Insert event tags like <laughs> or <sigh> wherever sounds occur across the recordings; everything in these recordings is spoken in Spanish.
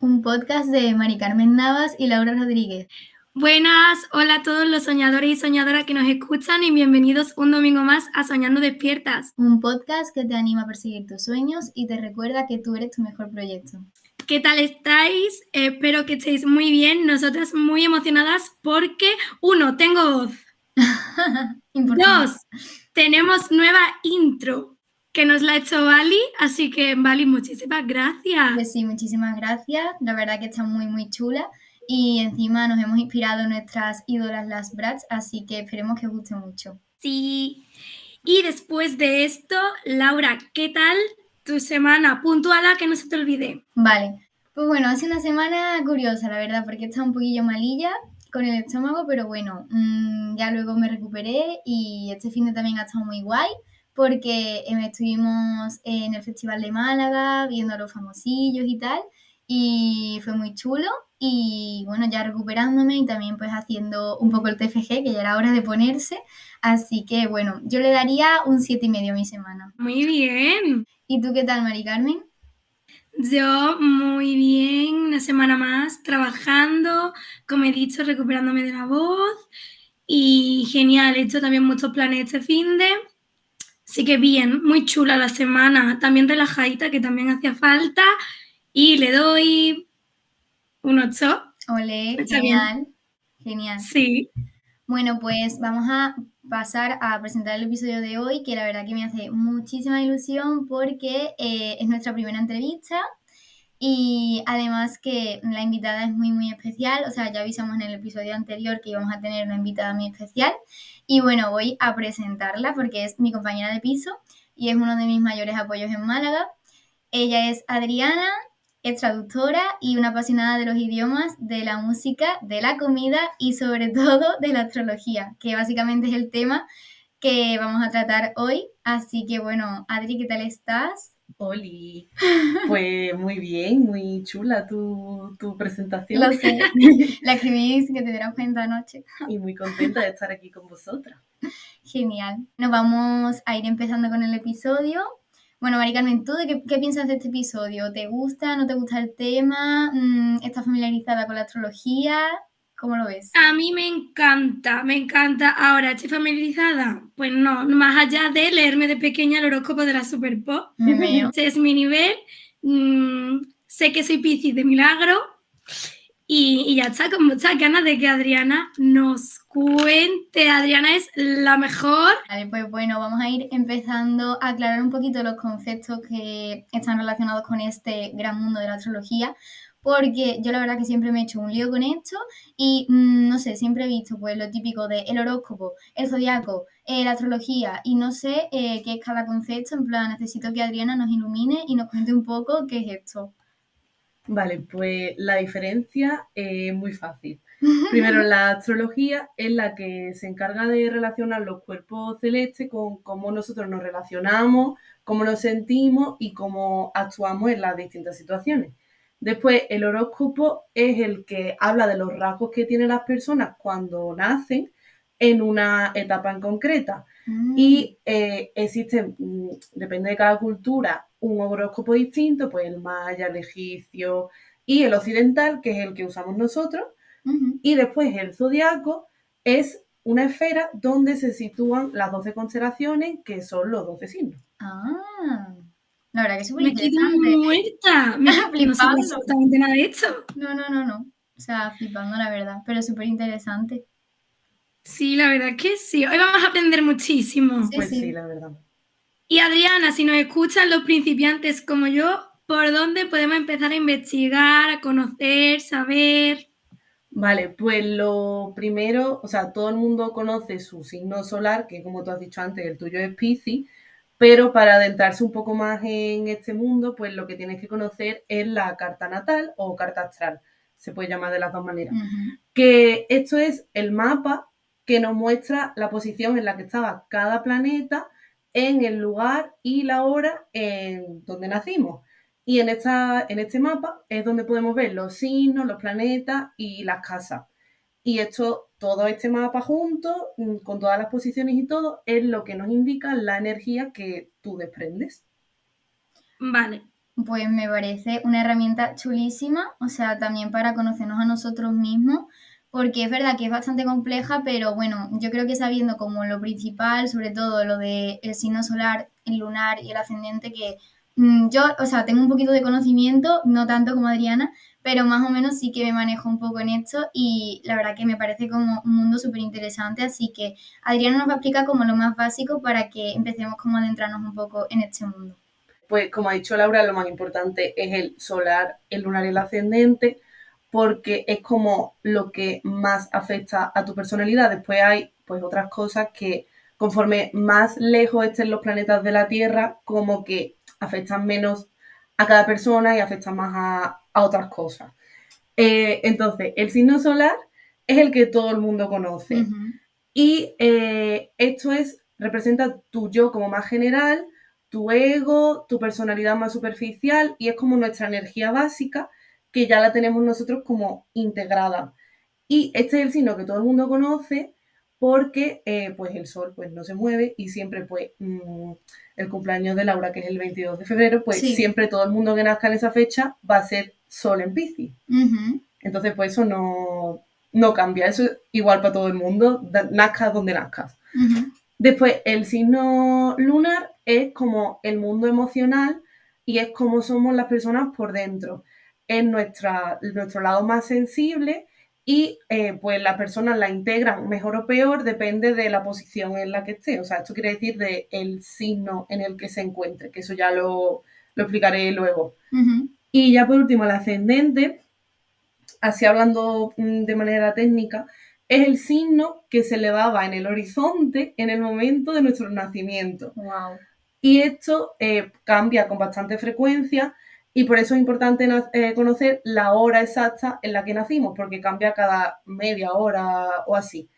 Un podcast de Mari Carmen Navas y Laura Rodríguez. Buenas, hola a todos los soñadores y soñadoras que nos escuchan y bienvenidos un domingo más a Soñando Despiertas. Un podcast que te anima a perseguir tus sueños y te recuerda que tú eres tu mejor proyecto. ¿Qué tal estáis? Espero que estéis muy bien. Nosotras muy emocionadas porque, uno, tengo voz. <laughs> Dos, tenemos nueva intro que nos la ha hecho Bali, así que Bali, muchísimas gracias. Pues sí, muchísimas gracias. La verdad que está muy, muy chula. Y encima nos hemos inspirado en nuestras ídolas, las Brats, así que esperemos que os guste mucho. Sí. Y después de esto, Laura, ¿qué tal tu semana? Puntuala que no se te olvide. Vale. Pues bueno, ha sido una semana curiosa, la verdad, porque estado un poquillo malilla con el estómago, pero bueno, mmm, ya luego me recuperé y este fin de también ha estado muy guay porque eh, estuvimos en el Festival de Málaga viendo a los famosillos y tal y fue muy chulo y bueno, ya recuperándome y también pues haciendo un poco el TFG, que ya era hora de ponerse. Así que bueno, yo le daría un siete y medio a mi semana. Muy bien. ¿Y tú qué tal, Mari Carmen? Yo muy bien, una semana más trabajando, como he dicho, recuperándome de la voz y genial, he hecho también muchos planes este fin de... Así que bien, muy chula la semana, también relajadita, que también hacía falta y le doy un 8. Ole, genial. Genial. Sí. Bueno, pues vamos a pasar a presentar el episodio de hoy, que la verdad que me hace muchísima ilusión porque eh, es nuestra primera entrevista y además que la invitada es muy, muy especial. O sea, ya avisamos en el episodio anterior que íbamos a tener una invitada muy especial. Y bueno, voy a presentarla porque es mi compañera de piso y es uno de mis mayores apoyos en Málaga. Ella es Adriana, es traductora y una apasionada de los idiomas, de la música, de la comida y sobre <laughs> todo de la astrología, que básicamente es el tema que vamos a tratar hoy. Así que bueno, Adri, ¿qué tal estás? Oli, pues muy bien, muy chula tu, tu presentación. Lo sé, <laughs> la escribí sin que te dieras cuenta anoche. Y muy contenta de estar aquí con vosotras. Genial. Nos vamos a ir empezando con el episodio. Bueno, Mari Carmen, ¿tú de qué, qué, piensas de este episodio? ¿Te gusta? ¿No te gusta el tema? Mm, ¿Estás familiarizada con la astrología? ¿Cómo lo ves? A mí me encanta, me encanta. Ahora, ¿estoy familiarizada? Pues no, más allá de leerme de pequeña el horóscopo de la Super Pop. Ese es mi nivel. Mm, sé que soy Piscis de milagro. Y, y, ya está, con muchas ganas de que Adriana nos cuente. Adriana es la mejor. Vale, pues bueno, vamos a ir empezando a aclarar un poquito los conceptos que están relacionados con este gran mundo de la astrología, porque yo la verdad que siempre me he hecho un lío con esto y mmm, no sé, siempre he visto pues lo típico de el horóscopo, el zodiaco, eh, la astrología y no sé eh, qué es cada concepto, en plan necesito que Adriana nos ilumine y nos cuente un poco qué es esto. Vale, pues la diferencia es muy fácil. <laughs> Primero, la astrología es la que se encarga de relacionar los cuerpos celestes con cómo nosotros nos relacionamos, cómo nos sentimos y cómo actuamos en las distintas situaciones. Después, el horóscopo es el que habla de los rasgos que tienen las personas cuando nacen en una etapa en concreta. Mm. Y eh, existen, depende de cada cultura, un horóscopo distinto, pues el maya, el egipcio y el occidental, que es el que usamos nosotros. Y después el zodiaco es una esfera donde se sitúan las 12 constelaciones, que son los 12 signos. Ah, la verdad que es muy Me quedo interesante. muerta. <laughs> Me no Flipando. absolutamente nada de esto. No, no, no, no. O sea, flipando, la verdad, pero súper interesante. Sí, la verdad que sí. Hoy vamos a aprender muchísimo. Sí, Pues sí. sí, la verdad. Y Adriana, si nos escuchan los principiantes como yo, ¿por dónde podemos empezar a investigar, a conocer, saber? Vale, pues lo primero, o sea, todo el mundo conoce su signo solar, que como tú has dicho antes, el tuyo es Piscis, pero para adentrarse un poco más en este mundo, pues lo que tienes que conocer es la carta natal o carta astral, se puede llamar de las dos maneras. Que esto es el mapa que nos muestra la posición en la que estaba cada planeta en el lugar y la hora en donde nacimos. Y en, esta, en este mapa es donde podemos ver los signos, los planetas y las casas. Y esto, todo este mapa junto, mm, con todas las posiciones y todo, es lo que nos indica la energía que tú desprendes. Vale, pues me parece una herramienta chulísima, o sea, también para conocernos a nosotros mismos, porque es verdad que es bastante compleja, pero bueno, yo creo que sabiendo como lo principal, sobre todo lo del el signo solar, el lunar y el ascendente, que mm, yo, o sea, tengo un poquito de conocimiento, no tanto como Adriana, pero más o menos sí que me manejo un poco en esto y la verdad que me parece como un mundo súper interesante, así que Adriana nos va a explicar como lo más básico para que empecemos como a adentrarnos un poco en este mundo. Pues como ha dicho Laura, lo más importante es el solar, el lunar y el ascendente, porque es como lo que más afecta a tu personalidad. Después hay pues otras cosas que conforme más lejos estén los planetas de la Tierra, como que afectan menos a cada persona y afectan más a, otras cosas. Eh, entonces, el signo solar es el que todo el mundo conoce. Y eh, esto es, representa tu yo como más general, tu ego, tu personalidad más superficial y es como nuestra energía básica que ya la tenemos nosotros como integrada. Y este es el signo que todo el mundo conoce porque eh, pues el sol pues no se mueve y siempre pues el cumpleaños de Laura que es el 22 de febrero pues siempre todo el mundo que nazca en esa fecha va a ser sol en Piscis. Entonces pues eso no, no cambia, eso es igual para todo el mundo, nazcas donde nazcas. Después el signo lunar es como el mundo emocional y es como somos las personas por dentro. Es nuestra, nuestro lado más sensible y eh, pues las personas la integran mejor o peor, depende de la posición en la que esté. O sea, esto quiere decir de el signo en el que se encuentre, que eso ya lo, explicaré luego. Y ya por último, el ascendente, así hablando mm, de manera técnica, es el signo que se elevaba en el horizonte en el momento de nuestro nacimiento. Y esto eh, cambia con bastante frecuencia y por eso es importante eh, conocer la hora exacta en la que nacimos, porque cambia cada media hora o así.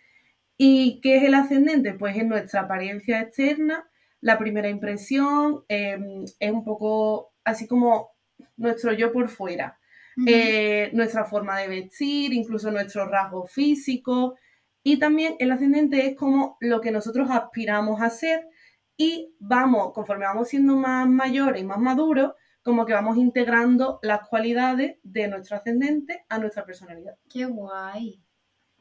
¿Y qué es el ascendente? Pues es nuestra apariencia externa, la primera impresión, em, es un poco así como nuestro yo por fuera, eh, nuestra forma de vestir, incluso nuestros rasgos físicos. Y también el ascendente es como lo que nosotros aspiramos a ser y vamos, conforme vamos siendo más mayores y más maduros, como que vamos integrando las cualidades de nuestro ascendente a nuestra personalidad. Qué guay.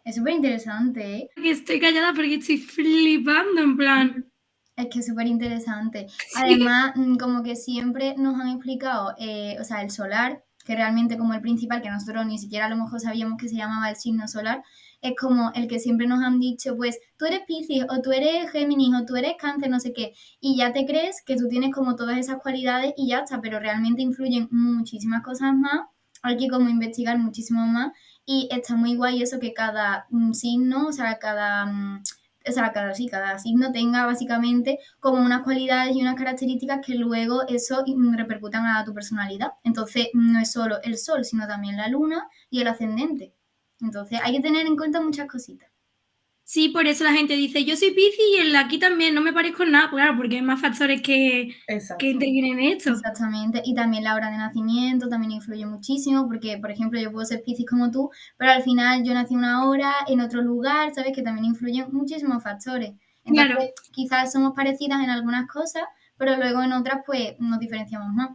Es súper interesante, ¿eh? Estoy callada porque estoy flipando, en plan. Es que es súper interesante. Además, mm, como que siempre nos han explicado, eh, o sea, el solar, que realmente como el principal, que nosotros ni siquiera a lo mejor sabíamos que se llamaba el signo solar, es como el que siempre nos han dicho, pues tú eres Piscis o tú eres Géminis o tú eres Cáncer, no sé qué, y ya te crees que tú tienes como todas esas cualidades y ya está, pero realmente influyen muchísimas cosas más, hay que como investigar muchísimo más y está muy guay eso que cada mm, signo, o sea, cada... Mm, o sea, cada, sí, cada signo tenga básicamente como unas cualidades y unas características que luego eso mm, repercutan a tu personalidad. Entonces, no es solo el sol, sino también la luna y el ascendente. Entonces hay que tener en cuenta muchas cositas. Sí, por eso la gente dice, yo soy Piscis y el aquí también no me parezco en nada, claro, porque hay más factores que, que intervienen en esto. Exactamente, y también la hora de nacimiento también influye muchísimo, porque, por ejemplo, yo puedo ser Piscis como tú, pero al final yo nací una hora en otro lugar, ¿sabes? Que también influyen muchísimos factores. Entonces, claro. quizás somos parecidas en algunas cosas, pero luego en otras, pues, nos diferenciamos más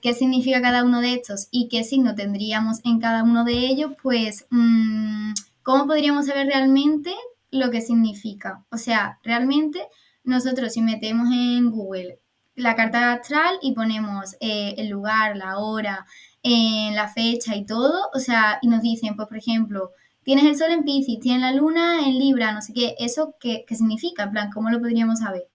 qué significa cada uno de estos y qué signo tendríamos en cada uno de ellos, pues, mm, ¿cómo podríamos saber realmente lo que significa? O sea, realmente nosotros si metemos en Google la carta astral y ponemos eh, el lugar, la hora, eh, la fecha y todo, o sea, y nos dicen, pues, por ejemplo, tienes el sol en Piscis, tienes la luna en Libra, no sé qué, ¿eso qué, qué significa? En plan, ¿cómo lo podríamos saber?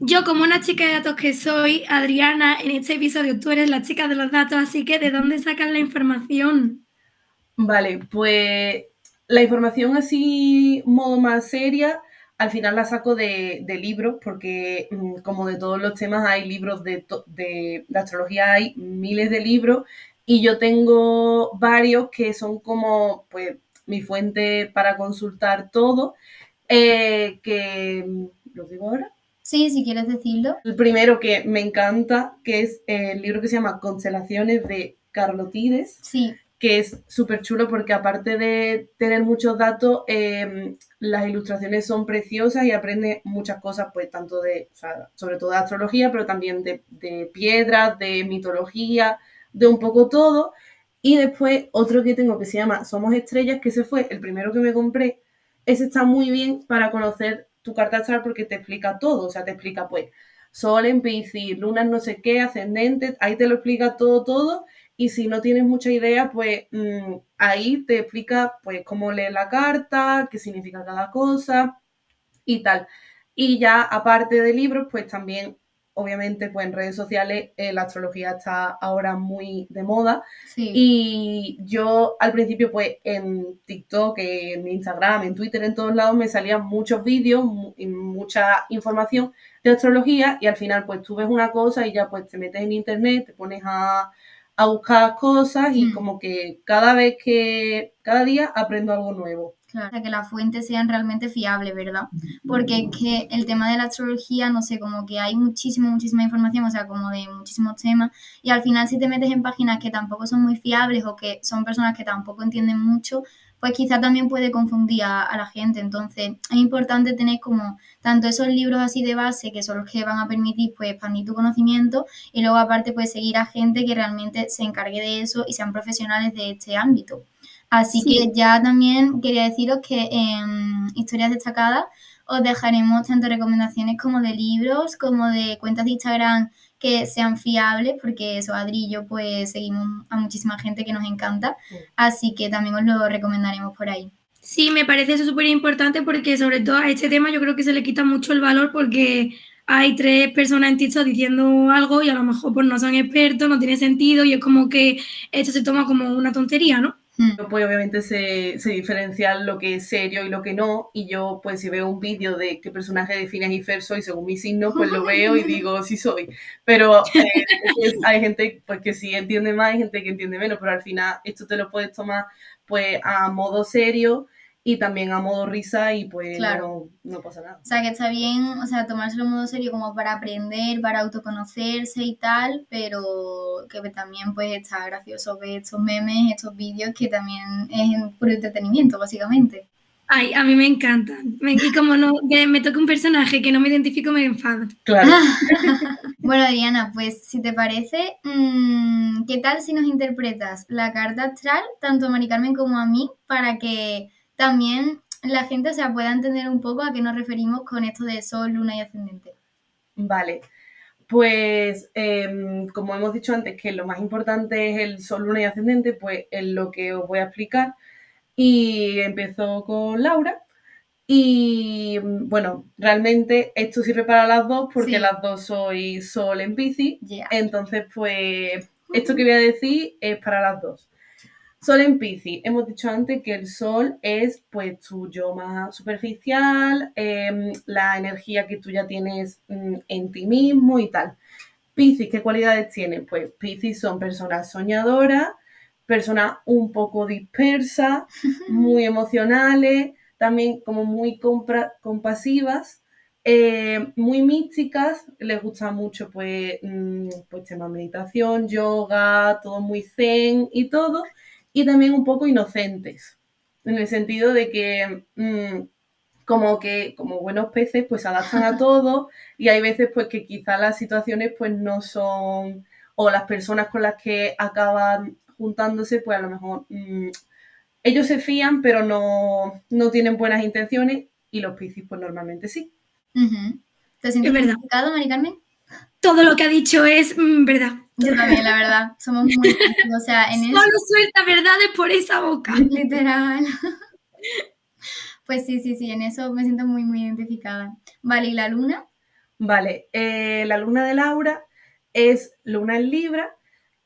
Yo, como una chica de datos que soy, Adriana, en este episodio tú eres la chica de los datos, así que ¿de dónde sacan la información? Vale, pues la información así, modo más seria, al final la saco de, libros, porque mm, como de todos los temas hay libros de, de, astrología, hay miles de libros, y yo tengo varios que son como, pues, mi fuente para consultar todo, eh, que, ¿lo digo ahora? Sí, si quieres decirlo. El primero que me encanta, que es el libro que se llama Constelaciones de Carlotides. Sí. que es súper chulo porque aparte de tener muchos datos, em, las ilustraciones son preciosas y aprende muchas cosas, pues tanto de, sobre todo de astrología, pero también de, de piedras, de mitología, de un poco todo. Y después otro que tengo que se llama Somos Estrellas, que ese fue el primero que me compré. Ese está muy bien para conocer tu carta astral porque te explica todo. O sea, te explica pues Sol en Piscis, Luna no sé qué, ascendente, ahí te lo explica todo, todo. Y si no tienes mucha idea, pues mm, ahí te explica pues cómo leer la carta, qué significa cada cosa y tal. Y ya aparte de libros, pues también obviamente, pues en redes sociales eh, la astrología está ahora muy de moda. Y yo al principio, pues en TikTok, en Instagram, en Twitter, en todos lados, me salían muchos vídeos y mucha información de astrología y al final, pues tú ves una cosa y ya pues te metes en internet, te pones a, buscar cosas y mm. como que cada vez que, cada día aprendo algo nuevo. Claro, que las fuentes sean realmente fiables, ¿verdad? Porque es que el tema de la astrología, no sé, como que hay muchísima, muchísima información, o sea, como de muchísimos temas, y al final si te metes en páginas que tampoco son muy fiables o que son personas que tampoco entienden mucho, pues quizá también puede confundir a, la gente. Entonces, es importante tener como tanto esos libros así de base, que son los que van a permitir pues expandir tu conocimiento, y luego aparte pues seguir a gente que realmente se encargue de eso y sean profesionales de este ámbito. Así que ya también quería deciros que en historias destacadas os dejaremos tanto recomendaciones como de libros, como de cuentas de Instagram que sean fiables, porque eso, Adri y yo pues seguimos a muchísima gente que nos encanta, así que también os lo recomendaremos por ahí. Sí, me parece eso súper importante porque sobre todo a este tema yo creo que se le quita mucho el valor porque hay tres personas en TikTok diciendo algo y a lo mejor pues no son expertos, no tiene sentido y es como que esto se toma como una tontería, ¿no? Hmm. Pues obviamente se, se diferencia lo que es serio y lo que no, y yo pues si veo un vídeo de qué personaje de Phineas y Fer soy según mi signo, pues lo veo y digo <laughs> sí soy, pero eh, hay gente pues que sí entiende más y gente que entiende menos, pero al final esto te lo puedes tomar pues a modo serio y también a modo risa y pues claro. no, pasa nada. O sea, que está bien, o sea, tomárselo a modo serio como para aprender, para autoconocerse y tal, pero que también pues está gracioso ver estos memes, estos vídeos que también es puro entretenimiento, básicamente. Ay, a mí me encantan. Y como no me toca un personaje que no me identifico, me enfado. Claro. <laughs> bueno, Adriana, pues si te parece, mm, ¿qué tal si nos interpretas la carta astral, tanto a Mari Carmen como a mí, para que también la gente o sea, pueda entender un poco a qué nos referimos con esto de sol, luna y ascendente. Vale, pues em, como hemos dicho antes que lo más importante es el sol, luna y ascendente, pues es lo que os voy a explicar. Y empiezo con Laura. Y bueno, realmente esto sirve para las dos porque las dos soy sol en bici. Entonces, pues esto que voy a decir es para las dos. Sol en Piscis. Hemos dicho antes que el Sol es pues tu yo más superficial, em, la energía que tú ya tienes mm, en ti mismo y tal. Piscis, ¿qué cualidades tiene? Pues Piscis son personas soñadoras, personas un poco dispersas, <laughs> muy emocionales, también como muy compasivas, eh, muy místicas, les gusta mucho pues, mm, pues tema meditación, yoga, todo muy zen y todo y también un poco inocentes, en el sentido de que mm, como que como buenos peces pues se adaptan a <laughs> todo y hay veces pues que quizás las situaciones pues no son o las personas con las que acaban juntándose pues a lo mejor mm, ellos se fían pero no, no, tienen buenas intenciones y los piscis pues normalmente sí. ¿Te sientes identificado, Mari Carmen? Todo lo que ha dicho es mm, verdad. Yo también, la verdad. Somos muy. O sea, en Solo suelta verdades por esa boca. <laughs> Literal. Pues sí, sí, sí, en eso me siento muy, muy identificada. Vale, ¿y la luna? Vale, eh, la luna de Laura es luna en Libra,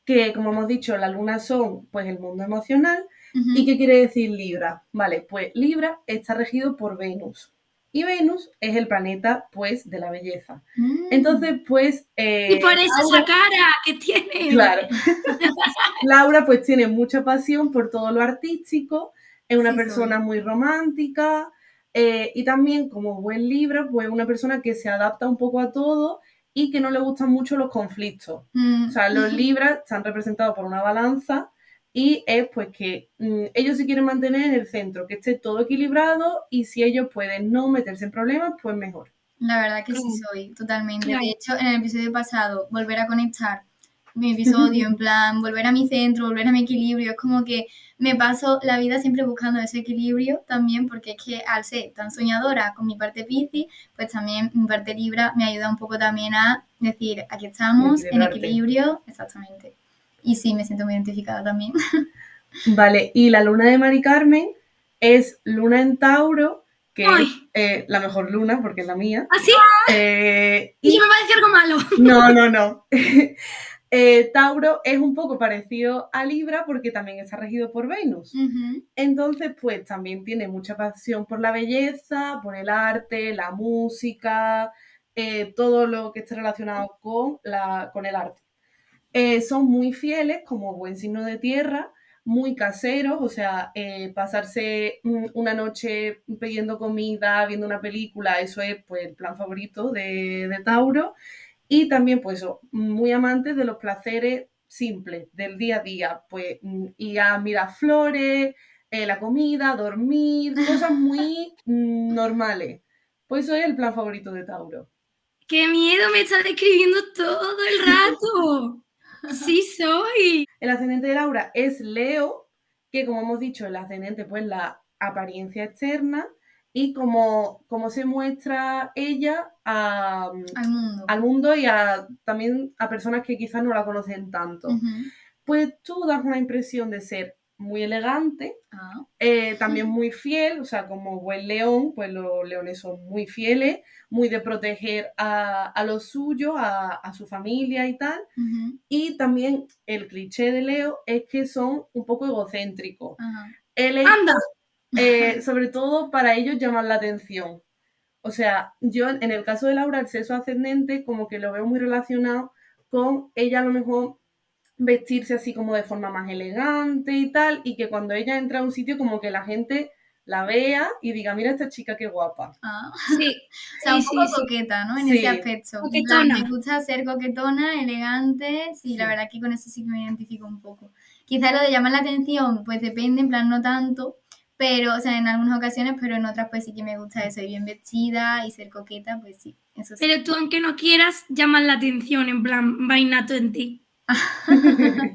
que como hemos dicho, las lunas son pues el mundo emocional. ¿Y qué quiere decir Libra? Vale, pues Libra está regido por Venus. Y Venus es el planeta, pues, de la belleza. Mm. Entonces, pues... Eh, y por eso esa cara que tiene. Claro. <laughs> Laura, pues, tiene mucha pasión por todo lo artístico, es una persona muy romántica eh, y también, como buen libro, pues, una persona que se adapta un poco a todo y que no le gustan mucho los conflictos. Mm. O sea, los libras están representados por una balanza y es pues que mm, ellos se quieren mantener en el centro, que esté todo equilibrado y si ellos pueden no meterse en problemas, pues mejor. La verdad que sí soy, totalmente. Claro. De hecho, en el episodio pasado, volver a conectar mi episodio, en <laughs> plan, volver a mi centro, volver a mi equilibrio, es como que me paso la vida siempre buscando ese equilibrio también, porque es que al ser tan soñadora con mi parte Piscis, pues también mi parte Libra me ayuda un poco también a decir, aquí estamos, en equilibrio, exactamente. Y sí, me siento muy identificada también. <laughs> Vale, y la luna de Mari Carmen es luna en Tauro, que Ay. es eh, la mejor luna porque es la mía. ¿Así? Eh, Y me va a decir algo malo. <laughs> no, no, no. <laughs> Eh, Tauro es un poco parecido a Libra porque también está regido por Venus. Entonces, pues también tiene mucha pasión por la belleza, por el arte, la música, eh, todo lo que esté relacionado con, la, con el arte. Eh, son muy fieles, como buen signo de tierra, muy caseros, o sea, eh, pasarse una noche pidiendo comida, viendo una película, eso es pues el plan favorito de, de Tauro. Y también, pues, muy amantes de los placeres simples del día a día, pues mm, ir a mirar flores, eh, la comida, dormir, cosas muy <laughs> normales. Pues eso es el plan favorito de Tauro. ¡Qué miedo! Me está describiendo todo el rato. Sí soy. El ascendente de Laura es Leo, que como hemos dicho, el ascendente, pues la apariencia externa y como, como se muestra ella a- Al mundo. al mundo y a, también a personas que quizás no la conocen tanto. Pues tú das una impresión de ser muy elegante, Ah, eh, también muy fiel, o sea, como buen león, pues los leones son muy fieles, muy de proteger a, a los suyos, a, a su familia y tal. Y también el cliché de Leo es que son un poco egocéntricos. Él es, Anda. eh, sobre todo para ellos llamar la atención. O sea, yo en el caso de Laura, el sexo ascendente, como que lo veo muy relacionado con ella a lo mejor vestirse así como de forma más elegante y tal, y que cuando ella entra a un sitio como que la gente la vea y diga, mira esta chica qué guapa. Ah. <laughs> Sí. O sea, un Sí, poco sí, coqueta, ¿no? En Sí. ese aspecto. En Coquetona. plan, Me gusta ser coquetona, elegante. Sí, la verdad que con eso sí que me identifico un poco. Quizá lo de llamar la atención, pues depende, en plan, no tanto. Pero, o sea, en algunas ocasiones, pero en otras, pues sí que me gusta eso, ir bien vestida y ser coqueta, pues sí, eso sí. Pero tú, aunque no quieras, llamas la atención, en plan, vainato en ti. Es verdad,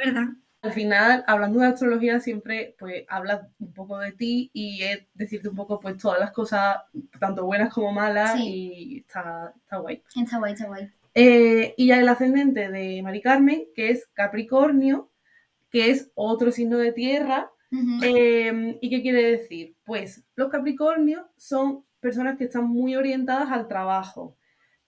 es verdad. Al final, hablando de astrología, siempre pues hablas un poco de ti y es decirte un poco pues todas las cosas, tanto buenas como malas, Sí. y está, está guay. Está guay, está guay. Eh, y ya el ascendente de Mari Carmen, que es Capricornio, que es otro signo de tierra. Eh, ¿Y qué quiere decir? Pues los Capricornios son personas que están muy orientadas al trabajo,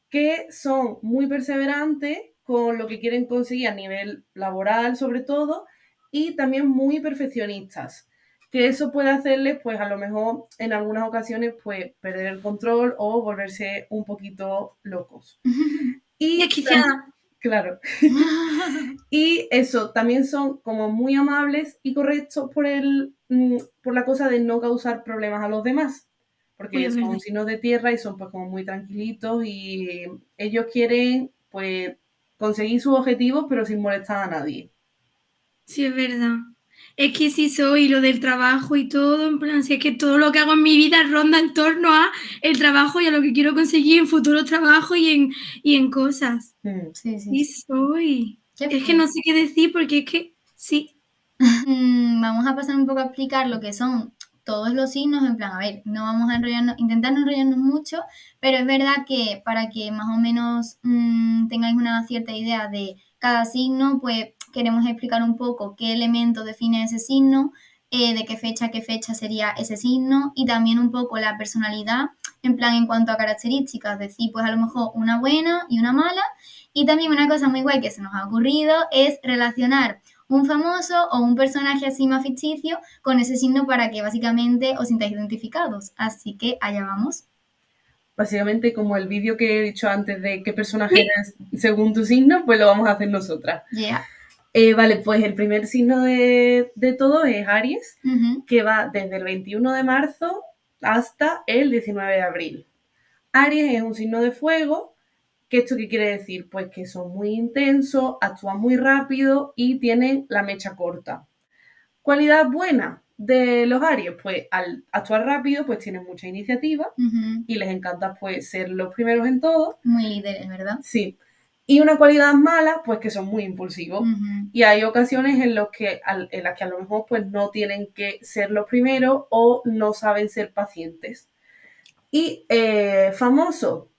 que son muy perseverantes con lo que quieren conseguir a nivel laboral sobre todo y también muy perfeccionistas que eso puede hacerles pues a lo mejor en algunas ocasiones pues perder el control o volverse un poquito locos. <laughs> Y Desquiciada. claro. <laughs> Y eso también son como muy amables y correctos por el mm, por la cosa de no causar problemas a los demás porque es son signos de tierra y son pues como muy tranquilitos y ellos quieren pues conseguir sus objetivos pero sin molestar a nadie Sí, es verdad. Es que sí soy lo del trabajo y todo, en plan, si es que todo lo que hago en mi vida ronda en torno a el trabajo y a lo que quiero conseguir en futuros trabajos y en, y en cosas. Mm. Sí, sí. Sí soy. Es que no sé qué decir porque es que sí. <laughs> Mm, vamos a pasar un poco a explicar lo que son todos los signos, en plan, a ver, no vamos a enrollarnos, intentar no enrollarnos mucho, pero es verdad que para que más o menos mm, tengáis una cierta idea de cada signo, pues queremos explicar un poco qué elemento define ese signo, eh, de qué fecha qué fecha sería ese signo y también un poco la personalidad, en plan en cuanto a características, decir, pues a lo mejor una buena y una mala. Y también una cosa muy guay que se nos ha ocurrido es relacionar un famoso o un personaje así más ficticio con ese signo para que básicamente os sintáis identificados. Así que allá vamos. básicamente como el vídeo que he dicho antes de qué personaje eres según tu signo pues lo vamos a hacer nosotras Yeah. Eh, vale pues el primer signo de, de todo es Aries que va desde el 21 de marzo hasta el 19 de abril. Aries es un signo de fuego ¿Qué esto qué quiere decir? Pues que son muy intensos, actúan muy rápido y tienen la mecha corta. Cualidad buena de los Aries, pues al actuar rápido, pues tienen mucha iniciativa y les encanta pues ser los primeros en todo. Muy líderes, ¿verdad? Sí. Y una cualidad mala, pues que son muy impulsivos. Y hay ocasiones en, los que, en las que a lo mejor pues no tienen que ser los primeros o no saben ser pacientes. Y eh, famoso,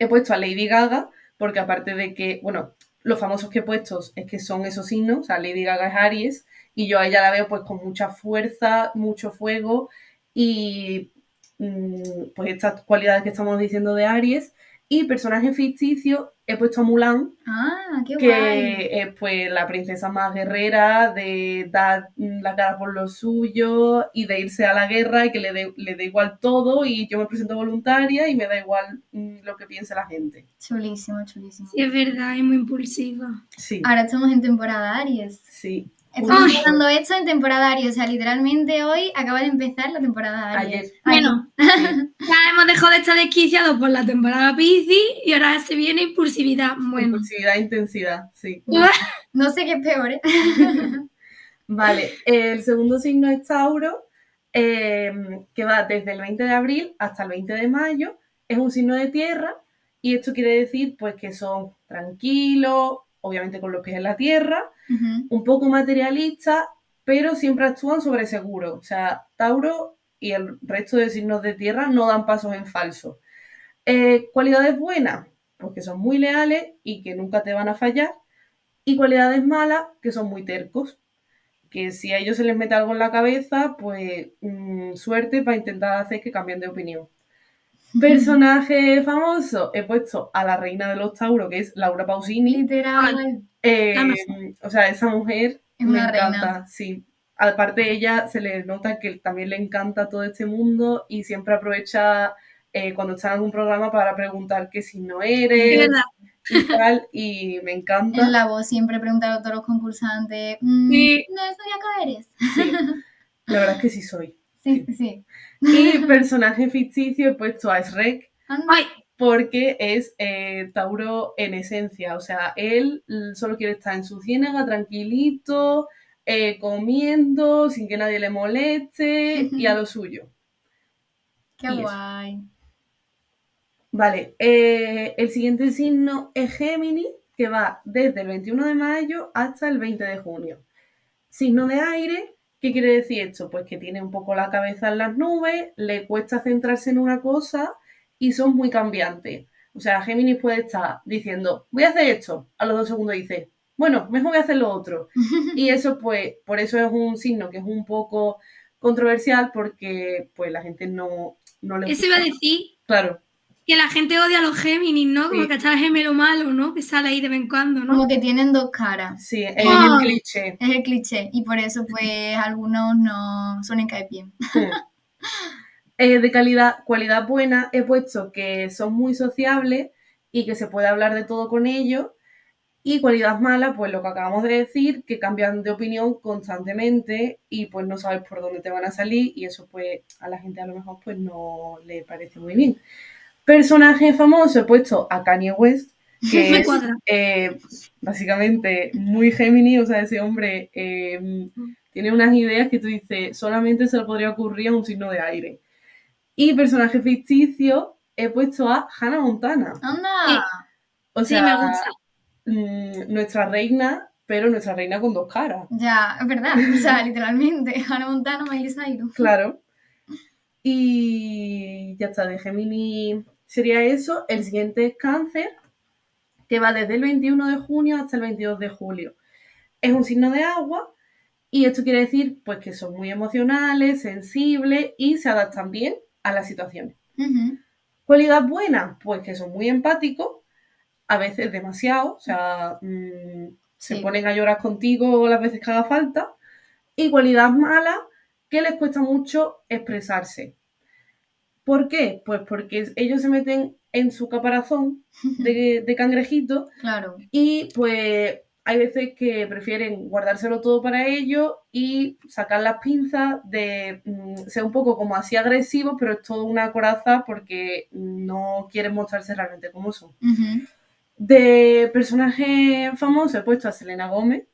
he puesto a Lady Gaga, porque aparte de que, bueno, los famosos que he puesto es que son esos signos, o sea, Lady Gaga es Aries, y yo a ella la veo pues con mucha fuerza, mucho fuego, y mm, pues estas cualidades que estamos diciendo de Aries. Y personaje ficticio, he puesto a Mulan, Ah, qué guay. que es pues la princesa más guerrera, de dar la cara por lo suyo y de irse a la guerra y que le dé le dé igual todo y yo me presento voluntaria y me da igual mm, lo que piense la gente. Chulísimo, chulísimo. Sí, es verdad, es muy impulsiva. Sí, Ahora estamos en temporada Aries. sí. Estamos Ay. hablando esto en temporada Aries, o sea, literalmente hoy acaba de empezar la temporada Aries. Ayer. Bueno, <laughs> ya hemos dejado de estar desquiciados por la temporada Piscis y ahora se viene impulsividad. Bueno, Impulsividad, intensidad, sí. <laughs> No sé qué es peor, ¿eh? <laughs> Vale, el segundo signo es Tauro, eh, que va desde el 20 de abril hasta el 20 de mayo. Es un signo de tierra y esto quiere decir pues que son tranquilos, obviamente con los pies en la tierra, un poco materialistas, pero siempre actúan sobre seguro. O sea, Tauro y el resto de signos de tierra no dan pasos en falso. Eh, cualidades buenas, pues que son muy leales y que nunca te van a fallar. Y cualidades malas, que son muy tercos. Que si a ellos se les mete algo en la cabeza, pues mm, suerte para intentar hacer que cambien de opinión. Personaje famoso, he puesto a la reina de los Tauros, que es Laura Pausini. Literal. Eh, o sea, esa mujer Es me encanta, reina. sí. Aparte ella se le nota que también le encanta todo este mundo y siempre aprovecha eh, cuando está en algún programa para preguntar qué signo es eres y tal, y me encanta. En la voz siempre preguntar a todos los concursantes, mm, Sí. ¿no es eres? Sí, <laughs> la verdad es que sí soy. Sí, sí, sí. Y <laughs> personaje ficticio he puesto a Shrek. Ay, porque es eh, Tauro en esencia. O sea, él solo quiere estar en su ciénaga tranquilito, eh, comiendo, sin que nadie le moleste y a lo suyo. Qué y eso. guay. Vale, eh, el siguiente signo es Géminis, que va desde el 21 de mayo hasta el 20 de junio. Signo de aire, ¿qué quiere decir esto? Pues que tiene un poco la cabeza en las nubes, le cuesta centrarse en una cosa y son muy cambiantes. O sea, Géminis puede estar diciendo, voy a hacer esto, a los dos segundos dice, bueno, mejor voy a hacer lo otro. <laughs> Y eso, pues, por eso es un signo que es un poco controversial porque, pues, la gente no, no le eso iba a decir Claro, que la gente odia a los Géminis, ¿no? Como Sí. que está el gemelo malo, ¿no? Que sale ahí de vez en cuando, ¿no? Como que tienen dos caras. sí, es Ah. el cliché. Es el cliché. Y por eso, pues, algunos no suelen caer bien. Eh, de calidad, cualidad buena, he puesto que son muy sociables y que se puede hablar de todo con ellos. Y cualidad mala, pues lo que acabamos de decir, que cambian de opinión constantemente y pues no sabes por dónde te van a salir y eso pues a la gente a lo mejor pues no le parece muy bien. Personaje famoso, he puesto a Kanye West, <laughs> que Me es cuadra. eh, básicamente muy Gemini, o sea, ese hombre eh, tiene unas ideas que tú dices, solamente se le podría ocurrir a un signo de aire. Y personaje ficticio, he puesto a Hannah Montana. ¡Anda! O Sí, sea, me gusta. mm, nuestra reina, pero nuestra reina con dos caras. Ya, es verdad. O sea, <laughs> literalmente. Hannah Montana, Miley Cyrus. Claro. Y ya está, de Gemini sería eso. El siguiente Cáncer, que va desde el 21 de junio hasta el 22 de julio. Es un signo de agua y esto quiere decir pues que son muy emocionales, sensibles y se adaptan bien a las situaciones. Ujú. Cualidad buena, pues que son muy empáticos, a veces demasiado, o sea, mm, se Sí. ponen a llorar contigo las veces que haga falta. Y cualidad mala, que les cuesta mucho expresarse. ¿Por qué? Pues porque ellos se meten en su caparazón <laughs> de, de cangrejito Claro. y pues hay veces que prefieren guardárselo todo para ellos y sacar las pinzas de mm, ser un poco como así agresivos, pero es todo una coraza porque no quieren mostrarse realmente como son. De personaje famoso he puesto a Selena Gómez,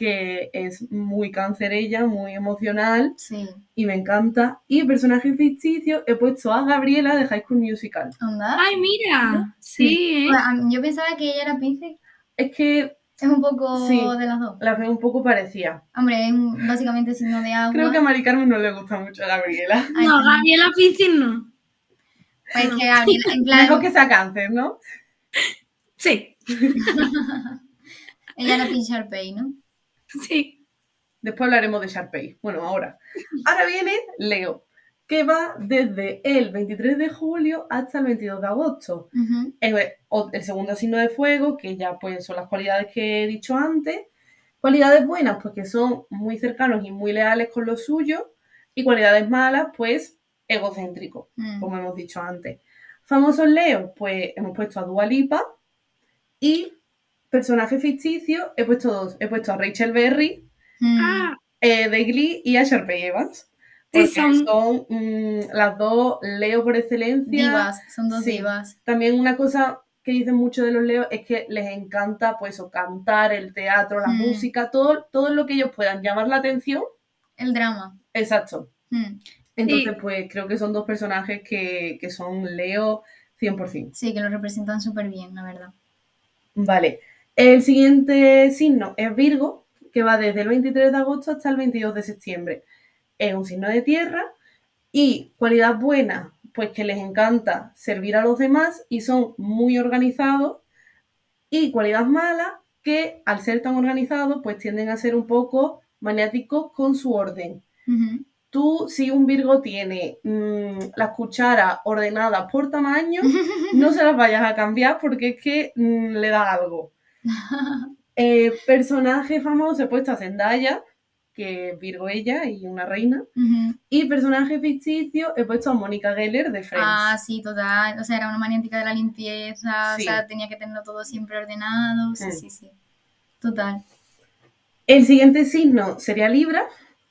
que es muy cáncer ella, muy emocional Sí. y me encanta. Y personaje ficticio he puesto a Gabriela de High School Musical. ¿Onda? Ay, mira. Sí. Bueno, a mí- yo pensaba que ella era Pisces. Es que Es un poco Sí. de las dos. la veo un poco parecida. Hombre, es un- básicamente signo de agua. Creo que a Mari Carmen no le gusta mucho a Gabriela. Ay, No. Gabriela Piscis no. Pues que Gabriela, en plan, Mejor que sea cáncer, ¿no? Sí, <laughs> ella era Pin Sharpay, ¿no? <laughs> sí. Después hablaremos de Sharpay. Bueno, ahora. Ahora viene Leo, que va desde el 23 de julio hasta el 22 de agosto. El, segundo signo de fuego, que ya pues son las cualidades que he dicho antes. Cualidades buenas, pues que son muy cercanos y muy leales con lo suyo. Y cualidades malas, pues egocéntricos, Mm. como hemos dicho antes. Famosos Leo, pues hemos puesto a Dua Lipa. Y personaje ficticio, he puesto dos. He puesto a Rachel Berry, Mm. Ah, eh, de Glee, y a Sharpay Evans. Sí, Porque son- son, mm, las dos Leo por excelencia. Divas, son dos Sí. divas. También una cosa que dicen mucho de los leos es que les encanta pues o cantar, el teatro, la Mm. música, todo, todo lo que ellos puedan llamar la atención. El drama. Exacto. Mm. Entonces, pues creo que son dos personajes que, que son Leo 100%. Sí, que lo representan súper bien, la verdad. Vale. El siguiente signo es Virgo, que va desde el 23 de agosto hasta el 22 de septiembre. Es un signo de tierra y cualidad buena, pues que les encanta servir a los demás y son muy organizados. Y cualidad mala, que al ser tan organizados, pues tienden a ser un poco maniáticos con su orden. Tú, si un Virgo tiene mm, las cucharas ordenadas por tamaño, <laughs> no se las vayas a cambiar porque es que mm, le da algo. <laughs> Eh, personaje famoso he puesto a Zendaya, que es Virgo ella y una reina. Y personaje ficticio he puesto a Mónica Geller de Friends. Ah, sí, total. O sea, era una maniática de la limpieza, Sí. o sea, tenía que tenerlo todo siempre ordenado. Sí, Mm. sí, sí. Total. El siguiente signo sería Libra,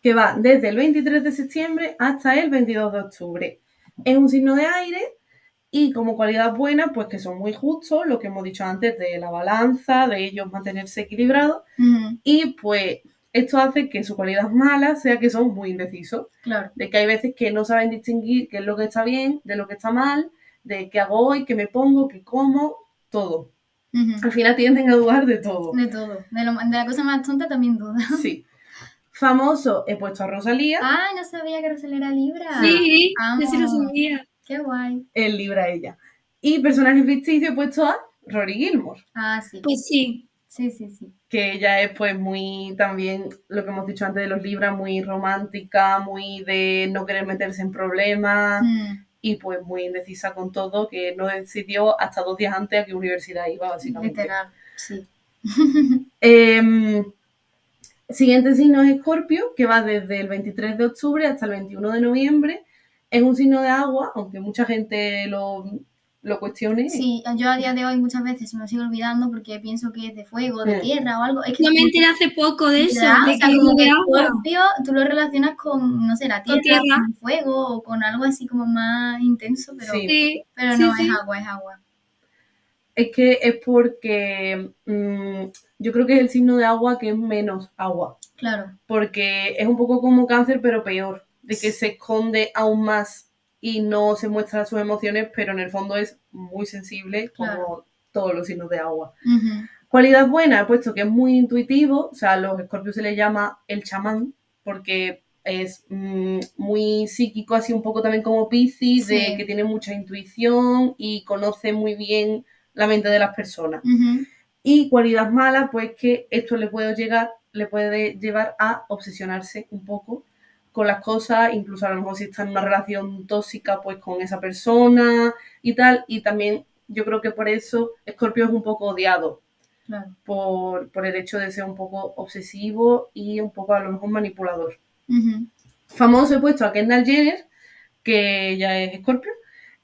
que va desde el 23 de septiembre hasta el 22 de octubre. Es un signo de aire y como cualidad buena, pues que son muy justos, lo que hemos dicho antes de la balanza, de ellos mantenerse equilibrados. Y pues esto hace que su cualidad mala sea que son muy indecisos. Claro. de que hay veces que no saben distinguir qué es lo que está bien, de lo que está mal, de qué hago hoy, qué me pongo, qué como, todo. Al final tienden a dudar de todo. De todo. De, lo- de la cosa más tonta también duda. <laughs> Sí. Famoso, he puesto a Rosalía, Ay, no sabía que Rosel era Libra. Sí, Amo. yo sí lo sabía. Qué guay. el libra ella. Y personaje ficticio he puesto a Rory Gilmore, Ah, sí. Pues sí. Sí, sí, sí. que ella es pues muy también, lo que hemos dicho antes de los libras, muy romántica, muy de no querer meterse en problemas Mm, y pues muy indecisa con todo, que no decidió hasta dos días antes a qué universidad iba, básicamente. literal. Sí. <laughs> Em, siguiente signo es Escorpio, que va desde el 23 de octubre hasta el 21 de noviembre. Es un signo de agua, aunque mucha gente lo, lo cuestione. Sí, yo a día de hoy muchas veces me lo sigo olvidando porque pienso que es de fuego, de Mm. tierra o algo. Es que Yo me enteré hace poco de eso, ¿verdad? de O sea, que como que de agua. Escorpio, tú lo relacionas con, no sé, la Con tierra, con fuego o con algo así como más intenso, pero, Sí. Pero sí, no, sí. es agua, es agua. Es que es porque mm, yo creo que es el signo de agua que es menos agua. Claro. Porque es un poco como cáncer, pero peor. De que se esconde aún más y no se muestra sus emociones, pero en el fondo es muy sensible, como todos los signos de agua. Cualidad buena, puesto que es muy intuitivo, o sea, a los escorpios se les llama el chamán, porque es mm, muy psíquico, así un poco también como Piscis, Sí. de que tiene mucha intuición y conoce muy bien la mente de las personas. Y cualidad mala, pues que esto le puede llegar, le puede llevar a obsesionarse un poco con las cosas, incluso a lo mejor si está en una relación tóxica, pues con esa persona y tal. Y también yo creo que por eso Escorpio es un poco odiado, Claro. por, por el hecho de ser un poco obsesivo y un poco a lo mejor manipulador. Famoso he puesto a Kendall Jenner, que ya es Escorpio,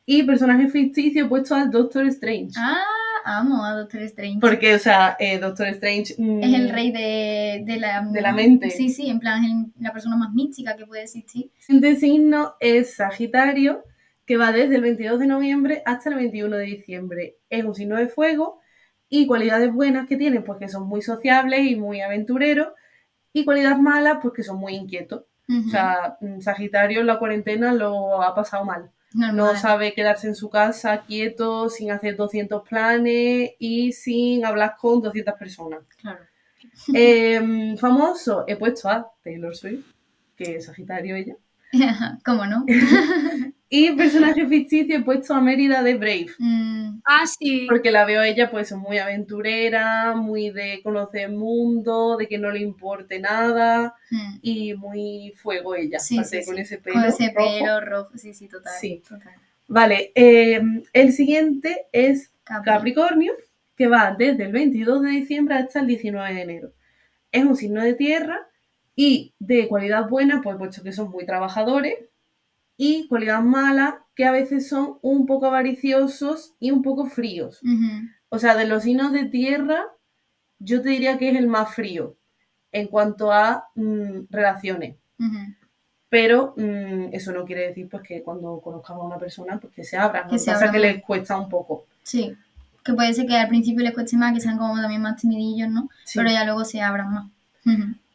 y personaje ficticio he puesto al Doctor Strange. Ah, amo a Doctor Strange. Porque, o sea, eh, Doctor Strange... mm, Es el rey de, de la... De la mente. Sí, sí, en plan, es el- la persona más mística que puede existir. El siguiente signo es Sagitario, que va desde el 22 de noviembre hasta el 21 de diciembre. Es un signo de fuego y cualidades buenas que tienen, pues que son muy sociables y muy aventureros, y cualidades malas, pues que son muy inquietos. O sea, mm, Sagitario en la cuarentena lo ha pasado mal. Normal. No sabe quedarse en su casa quieto, sin hacer 200 planes y sin hablar con 200 personas. Claro. Em, famoso, he puesto a Taylor Swift, que es Sagitario ella. <laughs> ¿Cómo no? <laughs> Y personaje ficticio he puesto a Mérida de Brave. Mm, Ah, sí. Porque la veo a ella pues muy aventurera, muy de conocer el mundo, de que no le importe nada mm. y muy fuego ella, Sí, sí, con sí. ese pelo. Con ese rojo. pelo rojo, sí, sí, total. Sí. total. Vale, eh, el siguiente es Capri. Capricornio, que va desde el 22 de diciembre hasta el 19 de enero. Es un signo de tierra y de cualidad buena, pues puesto que son muy trabajadores, y cualidad mala, que a veces son un poco avariciosos y un poco fríos. O sea, de los signos de tierra, yo te diría que es el más frío en cuanto a mm, relaciones. Pero mm, eso no quiere decir pues que cuando conozcamos a una persona, pues que se abran. Que se pasa es que abran. les cuesta un poco. Sí. Que puede ser que al principio les cueste más, que sean como también más timidillos, ¿no? Sí. Pero ya luego se abran más.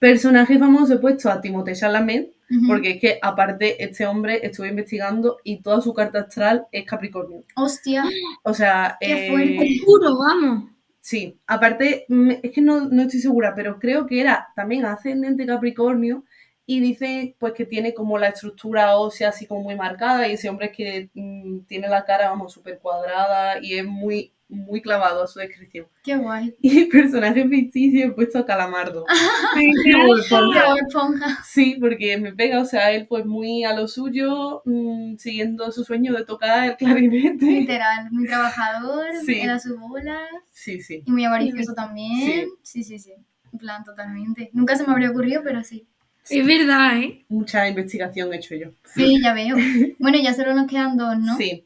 Personaje famoso he puesto a Timothée Chalamet, porque es que aparte este hombre estuve investigando y toda su carta astral es Capricornio. Hostia, O sea, Qué eh, fuerte. Vamos. Sí, aparte, es que no, no estoy segura, pero creo que era también ascendente Capricornio y dice pues que tiene como la estructura ósea así como muy marcada y ese hombre es que mm, tiene la cara, vamos, súper cuadrada y es muy, muy clavado a su descripción. qué guay. <laughs> Y personaje ficticio he puesto a Calamardo. <laughs> Esponja. Sí, porque me pega, o sea, él pues muy a lo suyo, mm, siguiendo su sueño de tocar el clarinete. Literal, muy trabajador, Sí. era su bola Sí, sí. y muy avaricioso también. Sí, sí, sí. En plan, totalmente. Nunca se me habría ocurrido, pero sí. Es verdad, ¿eh? Mucha investigación he hecho yo. Sí, ya veo. <laughs> Bueno, ya solo nos quedan dos, ¿no? Sí.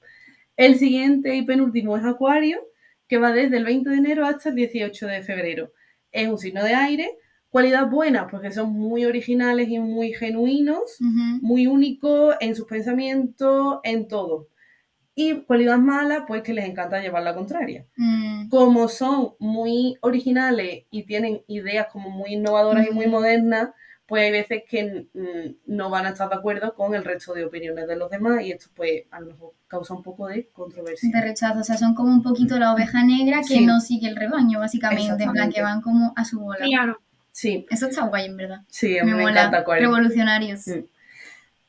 El siguiente y penúltimo es Acuario, que va desde el 20 de enero hasta el 18 de febrero. Es un signo de aire. Cualidad buena, porque son muy originales y muy genuinos, muy únicos en sus pensamientos, en todo. Y cualidad mala, pues que les encanta llevar la contraria. Mm, Como son muy originales y tienen ideas como muy innovadoras y muy modernas, pues hay veces que mm, no van a estar de acuerdo con el resto de opiniones de los demás y esto pues a lo mejor causa un poco de controversia. de rechazo, o sea, son como un poquito la oveja negra que Sí. no sigue el rebaño, básicamente, en plan que van como a su bola. Claro. Sí, Eso está guay, en verdad. sí, a mí Me me, mola. encanta Acuario. Revolucionarios. Mm.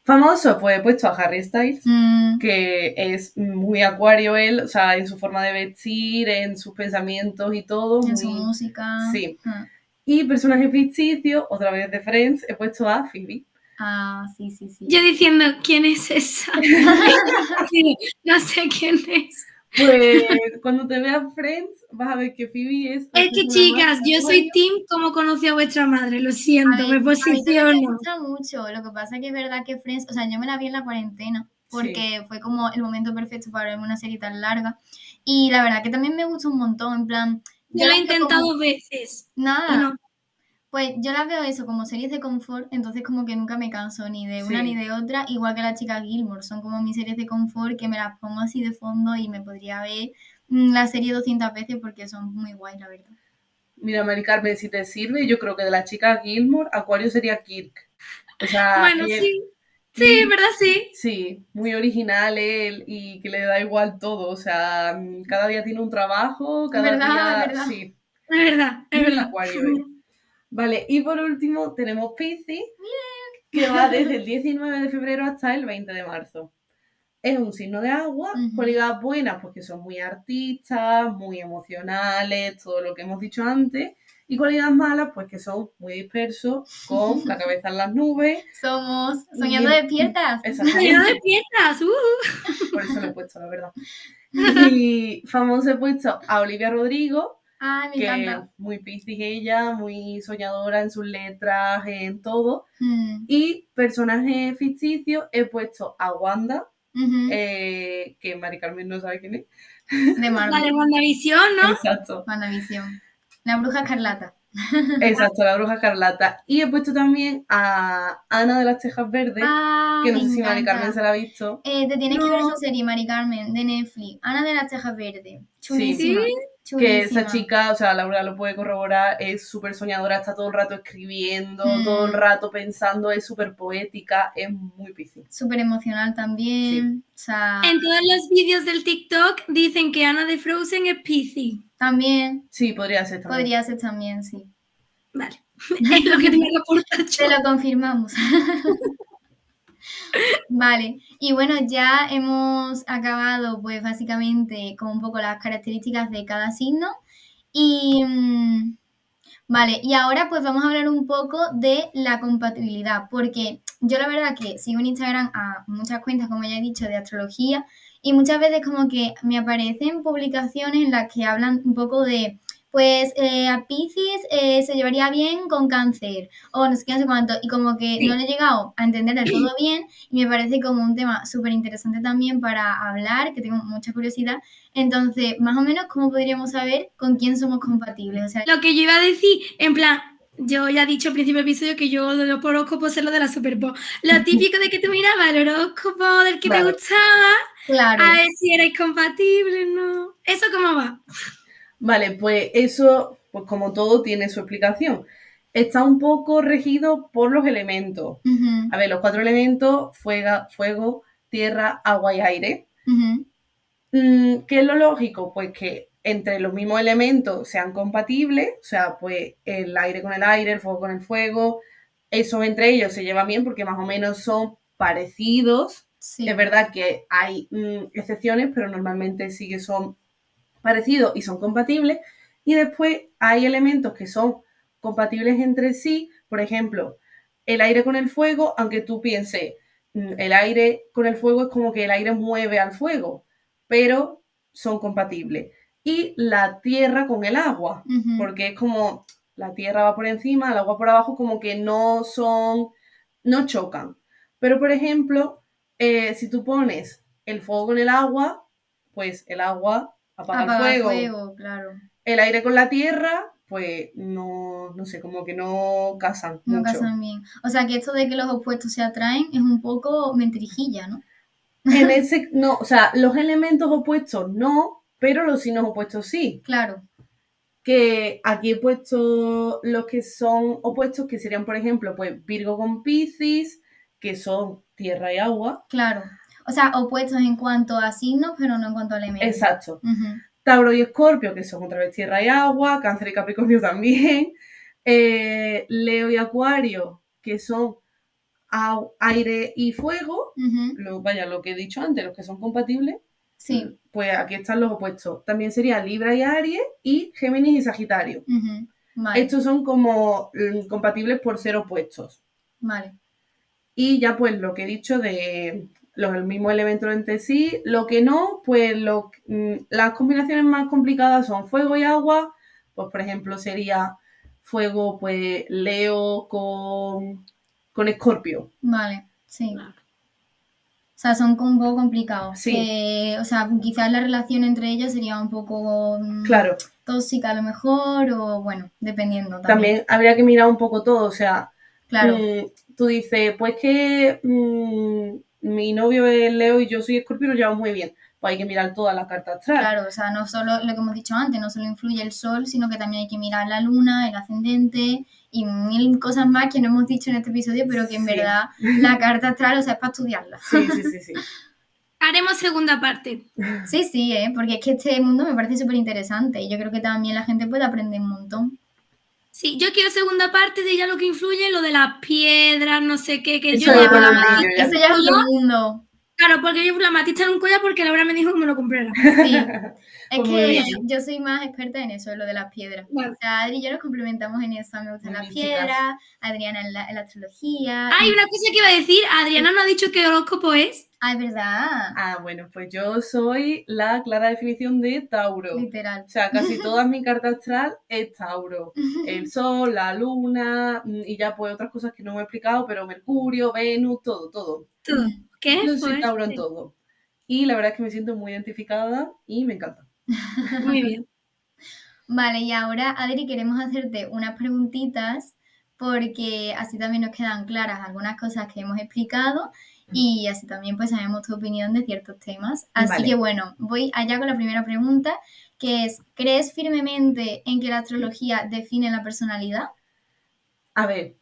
Famoso, pues he puesto a Harry Styles, Mm, que es muy acuario él, o sea, en su forma de vestir, en sus pensamientos y todo. en su música. Sí. Ah. Y personaje ficticio, otra vez de Friends, he puesto a Phoebe. Ah, sí, sí, sí. Yo diciendo, ¿quién es esa? <laughs> Sí, no sé quién es. Pues cuando te veas Friends, vas a ver que Phoebe es. Es que chicas, yo soy team como conocí a vuestra madre, lo A siento, me a mí también me posiciono. gusta mucho. Lo que pasa que es verdad que Friends, o sea, yo me la vi en la cuarentena porque fue como el momento perfecto para verme una serie tan larga. Y la verdad que también me gusta un montón, en plan. Yo he la veo intentado como- veces. Nada. no. Pues yo las veo eso como series de confort, entonces como que nunca me canso ni de una Sí. ni de otra, igual que la chica Gilmore, son como mis series de confort que me las pongo así de fondo y me podría ver mm, la serie 200 veces porque son muy guay, la verdad. Mira, Mari Carmen, si te sirve, yo creo que de la chica Gilmore, Acuario sería Kirk. O sea, Bueno, él- sí. Sí, en verdad sí. Sí, muy original él y que le da igual todo. O sea, cada día tiene un trabajo, cada Verdad, día. verdad. Sí, Es verdad, es verdad. acuario. él. Vale, y por último tenemos Piscis, que va <laughs> desde el 19 de febrero hasta el 20 de marzo. Es un signo de agua, Ujú. cualidades buenas porque son muy artistas, muy emocionales, todo lo que hemos dicho antes. Y cualidades malas, pues que son muy dispersos, con <laughs> la cabeza en las nubes. Somos soñando Y- despiertas. Exactamente. Lleno de piezas. uh. <laughs> Por eso lo he puesto, la verdad. Y famoso he puesto a Olivia Rodrigo, Ay, me que encanta. muy piscis ella, muy soñadora en sus letras, en todo. Mm, Y personaje ficticio he puesto a Wanda, eh, que Mari Carmen no sabe quién es. De <laughs> La de. WandaVision, ¿no? Exacto. WandaVision. La bruja escarlata. Exacto, la bruja escarlata. Y he puesto también a Ana de las Tejas Verdes, Ah, que no sé si Mari. Carmen se la ha visto. Eh, te tienes que ver esa serie, Mari Carmen, de Netflix. Ana de las Tejas Verdes. Sí. Chulísima. Que esa chica, o sea, Laura lo puede corroborar, es súper soñadora, está todo el rato escribiendo, Mm. todo el rato pensando, es súper poética, es muy piscina. Súper emocional también. O sea, En todos los vídeos del TikTok dicen que Ana de Frozen es Piscis. también Sí, podría ser también. podría ser también, sí. Vale. <laughs> Es lo que tengo que aportar. Te lo confirmamos. <laughs> vale, y bueno, ya hemos acabado pues básicamente con un poco las características de cada signo. Y mm, vale, y ahora pues vamos a hablar un poco de la compatibilidad, porque yo la verdad que sigo en Instagram a muchas cuentas, como ya he dicho, de astrología y muchas veces como que me aparecen publicaciones en las que hablan un poco de pues eh, a Piscis eh, se llevaría bien con cáncer o no sé qué, no sé cuánto, y como que Sí. no lo he llegado a entender del todo <clears throat> bien y me parece como un tema súper interesante también para hablar, que tengo mucha curiosidad. Entonces, más o menos, ¿cómo podríamos saber con quién somos compatibles? O sea, Lo que yo iba a decir, en plan, yo ya he dicho al principio del episodio que yo de los horóscopos es lo de la Super Bowl. Lo <laughs> típico de que tú mirabas el horóscopo del que Vale. te gustaba, claro, a ver si erais compatibles, ¿no? ¿Eso cómo va? Vale, pues eso, pues como todo, tiene su explicación. Está un poco regido por los elementos. A ver, los cuatro elementos, fuega- fuego, tierra, agua y aire. Mm, ¿Qué es lo lógico? Pues que entre los mismos elementos sean compatibles, o sea, pues el aire con el aire, el fuego con el fuego, eso entre ellos se lleva bien porque más o menos son parecidos. sí, Es verdad que hay mm, excepciones, pero normalmente sí que son parecidos y son compatibles. Y después hay elementos que son compatibles entre sí, por ejemplo, el aire con el fuego, aunque tú pienses, mm, el aire con el fuego es como que el aire mueve al fuego, pero son compatibles. Y la tierra con el agua, porque es como la tierra va por encima, el agua por abajo, como que no son, no chocan. Pero, por ejemplo, eh, si tú pones el fuego con el agua, pues el agua apaga, el fuego. fuego, claro. El aire con la tierra, pues no, no sé, como que no casan No mucho. casan bien. O sea, que esto de que los opuestos se atraen es un poco mentirijilla, ¿no? En <laughs> ese, no, o sea, los elementos opuestos no, pero los signos opuestos sí. Claro. que aquí he puesto los que son opuestos, que serían, por ejemplo, pues Virgo con Piscis, que son tierra y agua. Claro. O sea, opuestos en cuanto a signos, pero no en cuanto a elementos. Exacto. Tauro y Escorpio, que son otra vez tierra y agua. Cáncer y Capricornio <laughs> también. Eh, Leo y Acuario, que son aire y fuego. Lo, vaya, lo que he dicho antes, los que son compatibles. Sí. Pues aquí están los opuestos. También sería Libra y Aries y Géminis y Sagitario. Vale. Estos son como mm, compatibles por ser opuestos. Vale. Y ya pues lo que he dicho de los mismos elementos entre sí, lo que no, pues lo- mm, las combinaciones más complicadas son fuego y agua, pues por ejemplo sería fuego, pues Leo con, con Escorpio. Vale. Sí. O sea, son un poco complicados. Sí. Que, o sea, quizás la relación entre ellos sería un poco mm, Claro, tóxica a lo mejor, o bueno, dependiendo también. también habría que mirar un poco todo, o sea, Claro. mm, tú dices, pues que mi novio es Leo y yo soy Escorpio y nos llevamos muy bien, pues hay que mirar toda la carta astral. Claro, o sea, no solo lo que hemos dicho antes, no solo influye el sol, sino que también hay que mirar la luna, el ascendente y mil cosas más que no hemos dicho en este episodio, pero que en Sí. verdad la <laughs> carta astral, o sea, es para estudiarla. Sí, sí, sí, sí. Haremos segunda parte. Sí, sí, ¿eh? porque es que este mundo me parece súper interesante y yo creo que también la gente puede aprender un montón. Sí, yo quiero segunda parte de ya lo que influye, lo de las piedras, no sé qué, que Eso yo ya la matista. Eso ya es otro mundo. Claro, porque yo la matista en un collar porque Laura me dijo que me lo comprara. Sí. Es Pues <laughs> que bien. yo soy más experta en eso, en lo de las piedras. O sea, Adri y yo nos complementamos en eso. Me gustan las piedras, Adriana en la, en la astrología. Hay una cosa que iba a decir, Adriana no ha dicho qué horóscopo es. Ah, es verdad. Ah, bueno, pues yo soy la clara definición de Tauro. Literal. O sea, casi <laughs> toda mi carta astral es Tauro. <laughs> El Sol, la Luna mm, y ya pues otras cosas que no me he explicado, pero Mercurio, Venus, todo, todo. Todo. ¿Qué? Yo soy Tauro en todo. y la verdad es que me siento muy identificada y me encanta. <laughs> Muy bien. Vale, y ahora, Adri, queremos hacerte unas preguntitas porque así también nos quedan claras algunas cosas que hemos explicado y así también pues sabemos tu opinión de ciertos temas. Así Vale. que bueno, voy allá con la primera pregunta, que es, ¿crees firmemente en que la astrología define la personalidad? A ver,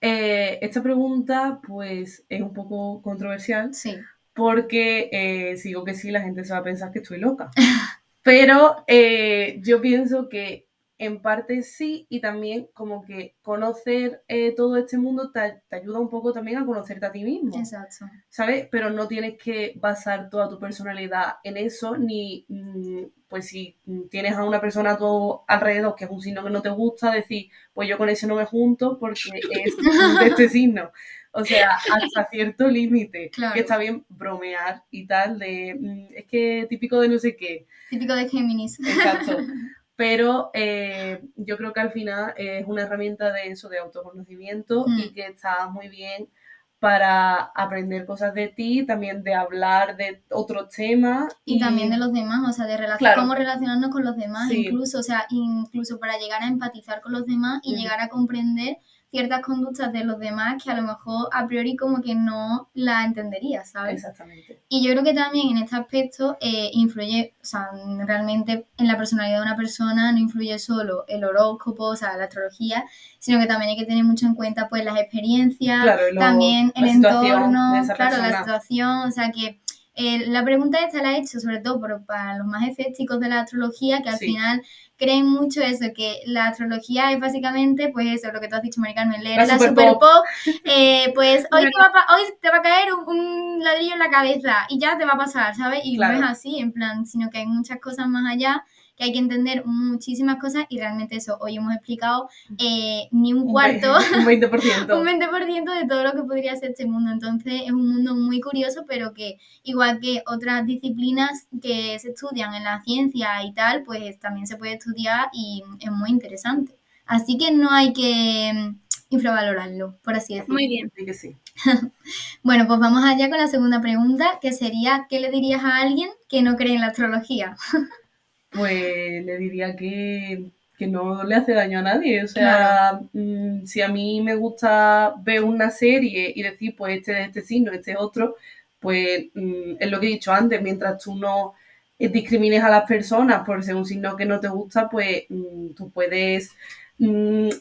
eh, esta pregunta pues es un poco controversial Sí. porque eh, si digo que sí, la gente se va a pensar que estoy loca. <laughs> Pero eh, yo pienso que en parte sí y también como que conocer eh, todo este mundo te, te ayuda un poco también a conocerte a ti mismo. Exacto. ¿sabes? Pero no tienes que basar toda tu personalidad en eso, ni, mm, pues si tienes a una persona a tu alrededor que es un signo que no te gusta, decir, pues yo con ese no me junto porque <laughs> es de este signo. O sea, hasta cierto límite, Claro. que está bien bromear y tal, de, mm, es que típico de no sé qué, Típico de Géminis. exacto. <laughs> Pero eh, yo creo que al final es una herramienta de eso, de autoconocimiento Mm. y que está muy bien para aprender cosas de ti, también de hablar de otros temas. Y también de los demás, o sea, de Claro. cómo relacionarnos con los demás, Sí. incluso, o sea, incluso para llegar a empatizar con los demás y Ujú. llegar a comprender ciertas conductas de los demás que a lo mejor a priori como que no la entenderías, ¿sabes? Exactamente. Y yo creo que también en este aspecto eh, influye, o sea, realmente en la personalidad de una persona no influye solo el horóscopo, o sea, la astrología, sino que también hay que tener mucho en cuenta pues las experiencias, Claro, y luego también el entorno, claro, la situación, o sea que eh, la pregunta esta la he hecho sobre todo por- para los más escépticos de la astrología, que al Sí. final creen mucho eso, que la astrología es básicamente, pues eso, lo que tú has dicho, Mari Carmen, leer La la, super super pop. pop, eh, pues <laughs> hoy te, va a, hoy te va a caer un, un ladrillo en la cabeza y ya te va a pasar, ¿sabes? Y Claro. no es así, en plan, sino que hay muchas cosas más allá, que hay que entender muchísimas cosas y realmente eso, hoy hemos explicado eh, ni un cuarto Un 20%. <laughs> un 20% de todo lo que podría ser este mundo. Entonces es un mundo muy curioso, pero que igual que otras disciplinas que se estudian en la ciencia y tal, pues también se puede estudiar y es muy interesante. Así que no hay que mm, infravalorarlo, por así decirlo. Muy bien. Sí que sí. <laughs> Bueno, pues vamos allá con la segunda pregunta, que sería, ¿qué le dirías a alguien que no cree en la astrología? <laughs> Pues le diría que, que no le hace daño a nadie. O sea, mm, si a mí me gusta ver una serie y decir, pues este es este signo, este es otro, pues mm, es lo que he dicho antes, mientras tú no eh, discrimines a las personas por ser un signo que no te gusta, pues mm, tú puedes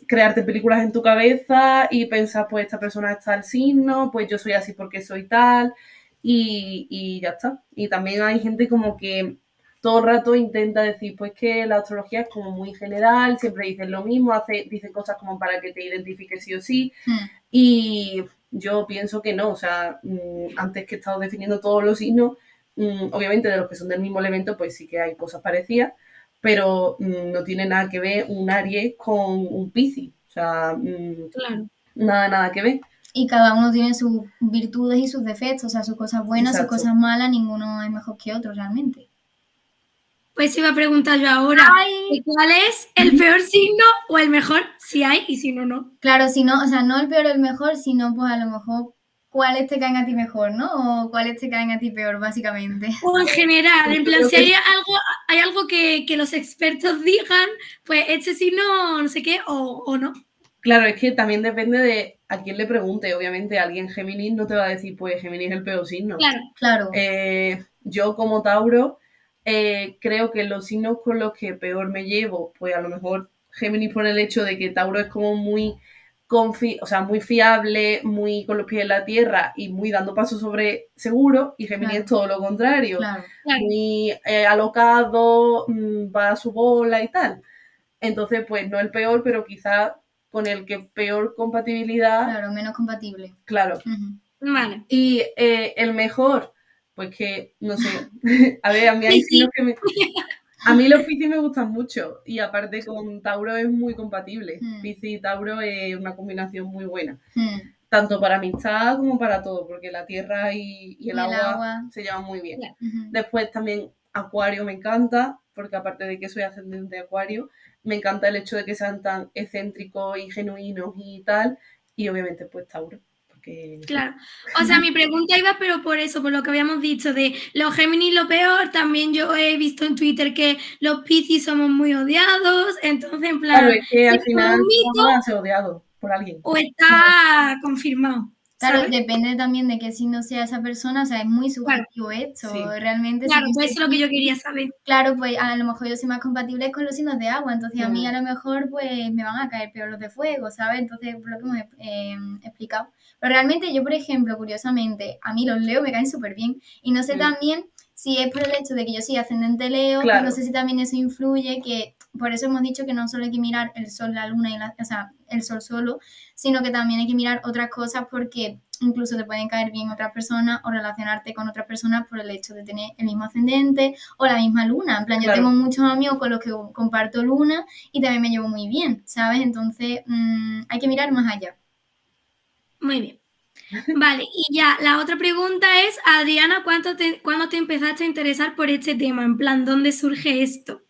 crearte películas en tu cabeza y pensar, pues esta persona está al signo, pues yo soy así porque soy tal, y, y ya está. Y también hay gente como que todo el rato intenta decir, pues que la astrología es como muy general, siempre dicen lo mismo, hace, dicen cosas como para que te identifiques sí o sí, Hmm, y yo pienso que no, o sea, mm, antes que he estado definiendo todos los signos, mm, obviamente de los que son del mismo elemento, pues sí que hay cosas parecidas, pero mm, no tiene nada que ver un Aries con un Piscis, o sea, Claro. nada, nada que ver. Y cada uno tiene sus virtudes y sus defectos, o sea, sus cosas buenas, Exacto. sus cosas malas, ninguno es mejor que otro realmente. Pues iba a preguntar yo ahora, Ay. ¿cuál es el peor signo o el mejor? Si hay y si no, no. Claro, si no, o sea, no el peor o el mejor, sino pues a lo mejor cuáles te caen a ti mejor, ¿no? O cuáles te caen a ti peor, básicamente. O en general, en plan, si hay algo, hay algo que, que los expertos <laughs> digan, pues este signo no sé qué, o, o no. Claro, es que también depende de a quién le pregunte. Obviamente, alguien Géminis no te va a decir, pues Géminis es el peor signo. Claro, Claro. Eh, yo como Tauro eh, creo que los signos con los que peor me llevo, pues a lo mejor Géminis por el hecho de que Tauro es como muy confi o sea, muy fiable, muy con los pies en la tierra y muy dando pasos sobre seguro, y Géminis Claro. es todo lo contrario, Claro. claro. muy eh, alocado, mm, va a su bola y tal. Entonces, pues no el peor, pero quizás con el que peor compatibilidad, Claro, menos compatible. claro. Vale. Y eh, el mejor, pues que, no sé, <laughs> a ver, a mí hay signos que me... A mí los Piscis me gustan mucho y aparte con Tauro es muy compatible. Mm. Piscis y Tauro es una combinación muy buena, Mm. tanto para amistad como para todo, porque la tierra y, y el, Y agua, agua. se llevan muy bien. Después también Acuario me encanta, porque aparte de que soy ascendente de Acuario, me encanta el hecho de que sean tan excéntricos y genuinos y tal, y obviamente pues Tauro, porque que... Claro. O sea, mi pregunta iba, pero por eso, por lo que habíamos dicho, de los Géminis lo peor, también yo he visto en Twitter que los Piscis somos muy odiados, entonces en plan... Claro, es que al final a ser odiado por alguien. o está confirmado. Claro, ¿sabes? depende también de qué signo sea esa persona, o sea, es muy subjetivo esto, Sí. realmente. Claro, yo pues eso es lo que yo quería saber. Claro, pues a lo mejor yo soy más compatible con los signos de agua, entonces a mí a lo mejor pues me van a caer peor los de fuego, ¿sabes? Entonces, por lo que hemos eh, explicado. Pero realmente yo, por ejemplo, curiosamente, a mí los Leo me caen súper bien y no sé Mm. también si es por el hecho de que yo soy ascendente Leo, Claro. no sé si también eso influye, que por eso hemos dicho que no solo hay que mirar el sol, la luna y la, o sea, el sol solo, sino que también hay que mirar otras cosas porque incluso te pueden caer bien otras personas o relacionarte con otras personas por el hecho de tener el mismo ascendente o la misma luna. En plan, yo tengo muchos amigos con los que comparto luna y también me llevo muy bien, ¿sabes? Entonces mm, hay que mirar más allá. Muy bien. Vale, y ya, la otra pregunta es, Adriana, ¿cuánto te, ¿cuándo te empezaste a interesar por este tema? En plan, ¿dónde surge esto?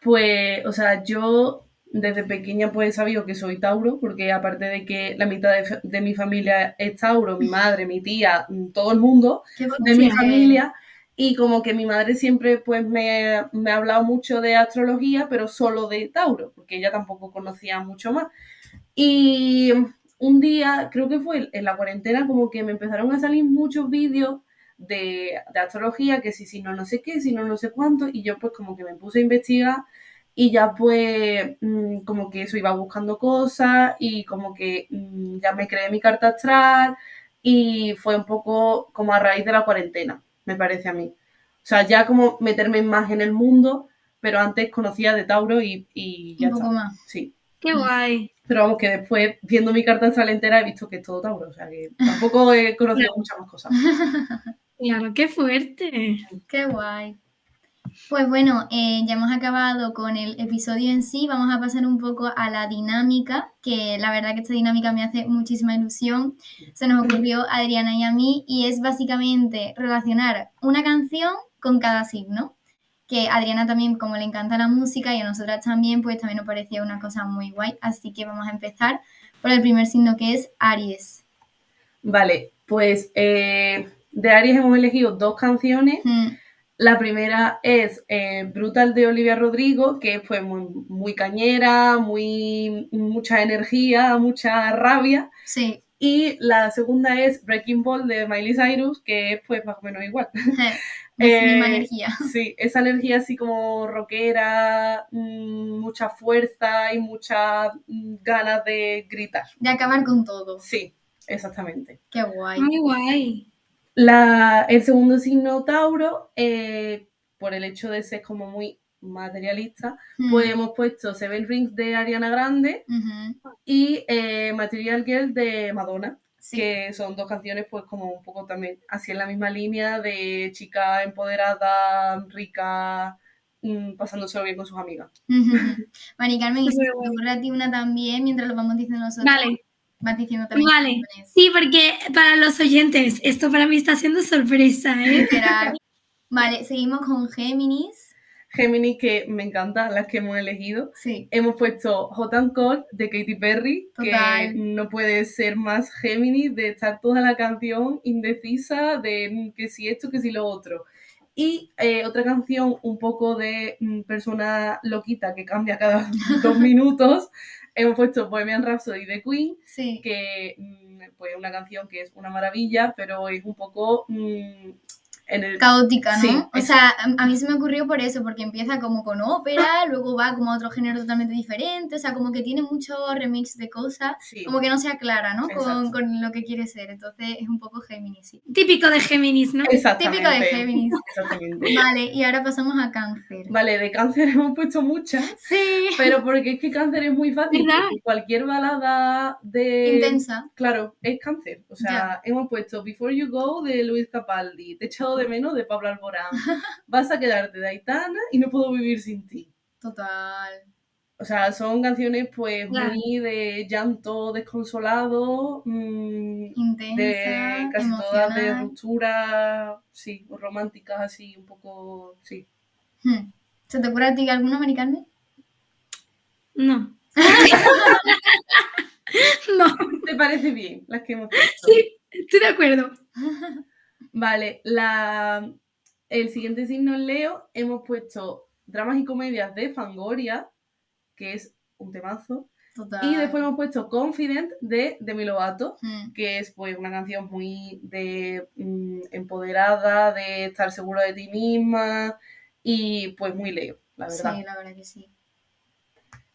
Pues, o sea, yo desde pequeña pues he sabido que soy Tauro, porque aparte de que la mitad de, mi familia es Tauro, mi madre, mi tía, todo el mundo de mi familia, y como que mi madre siempre pues me, me ha hablado mucho de astrología, pero solo de Tauro, porque ella tampoco conocía mucho más. Y un día, creo que fue en la cuarentena, como que me empezaron a salir muchos vídeos de, de astrología, que si, si no, no sé qué, si no, no sé cuánto, y yo pues como que me puse a investigar y ya pues mm, como que eso iba buscando cosas y como que mm, ya me creé mi carta astral y fue un poco como a raíz de la cuarentena, me parece a mí. O sea, ya como meterme más en el mundo, pero antes conocía de Tauro y, y ya Un poco está. más. Sí. Qué guay. Pero vamos, que después, viendo mi carta astral entera, he visto que es todo Tauro. O sea, que tampoco he conocido <laughs> muchas más cosas. <laughs> Claro, qué fuerte. Qué guay. Pues bueno, eh, ya hemos acabado con el episodio en sí. Vamos a pasar un poco a la dinámica, que la verdad que esta dinámica me hace muchísima ilusión. Se nos ocurrió a Adriana y a mí y es básicamente relacionar una canción con cada signo. Que a Adriana también, como le encanta la música y a nosotras también, pues también nos parecía una cosa muy guay. Así que vamos a empezar por el primer signo que es Aries. Vale, pues eh, de Aries hemos elegido dos canciones. Mm, La primera es eh, Brutal de Olivia Rodrigo, que es pues muy, muy cañera, muy mucha energía, mucha rabia. sí, Y la segunda es Breaking Ball de Miley Cyrus, que es pues más o menos igual. <laughs> es Eh, misma energía. <laughs> Sí, esa energía así como rockera, mm, mucha fuerza y muchas mm, ganas de gritar. De acabar con todo. Sí, exactamente. Qué guay. Muy guay. La, el segundo signo Tauro, eh, por el hecho de ser como muy materialista, Mm. pues hemos puesto Seven Rings de Ariana Grande y eh, Material Girl de Madonna, sí. que son dos canciones pues como un poco también así en la misma línea de chica empoderada, rica, mm, pasándoselo bien con sus amigas. <laughs> Mari Carmen, y si te ocurre a ti una también, mientras lo vamos diciendo nosotros, Vale, vas diciendo también. vale. Sí, porque para los oyentes, esto para mí está siendo sorpresa, ¿eh? Literal. Vale, seguimos con Géminis. Gemini, que me encanta, las que hemos elegido. Sí. Hemos puesto Hot and Cold de Katy Perry, Total. que no puede ser más Gemini de estar toda la canción indecisa de mm, que si esto, que si lo otro. Y eh, otra canción un poco de mm, persona loquita que cambia cada <laughs> dos minutos. Hemos puesto Bohemian Rhapsody de Queen, Sí. que mm, pues una canción que es una maravilla, pero es un poco mm, en el Caótica, ¿no? Sí, o eso. sea, a mí se me ocurrió por eso, porque empieza como con ópera, <laughs> luego va como a otro género totalmente diferente, o sea, como que tiene mucho remix de cosas, sí, como que no se aclara, ¿no? Con, con lo que quiere ser, entonces es un poco Géminis, sí. Típico de Géminis, ¿no? exactamente. Típico de Géminis. <laughs> Exactamente. Vale, y ahora pasamos a Cáncer. Vale, de cáncer <laughs> hemos puesto muchas. Sí. Pero porque es que cáncer es muy fácil. Cualquier balada de. Intensa. Claro, es cáncer. O sea, hemos puesto Before You Go de Luis Capaldi, Te he echado de menos de Pablo Alborán, <laughs> Vas a quedarte de Aitana y No puedo vivir sin ti. Total. O sea, son canciones pues Claro. muy de llanto desconsolado, mm, Intensa, de casi todas de ruptura, sí, románticas así, un poco, sí. Hmm. ¿Se te ocurre a ti alguna, Carmen? No. <laughs> <laughs> No, ¿Te parece bien las que hemos puesto? sí, estoy de acuerdo. Vale, la, el siguiente signo en Leo hemos puesto dramas y comedias de Fangoria, que es un temazo. Total. Y después hemos puesto Confident de Demi Lovato, Mm, que es pues una canción muy de mm, empoderada, de estar seguro de ti misma y pues muy Leo, la verdad. Sí, la verdad que sí.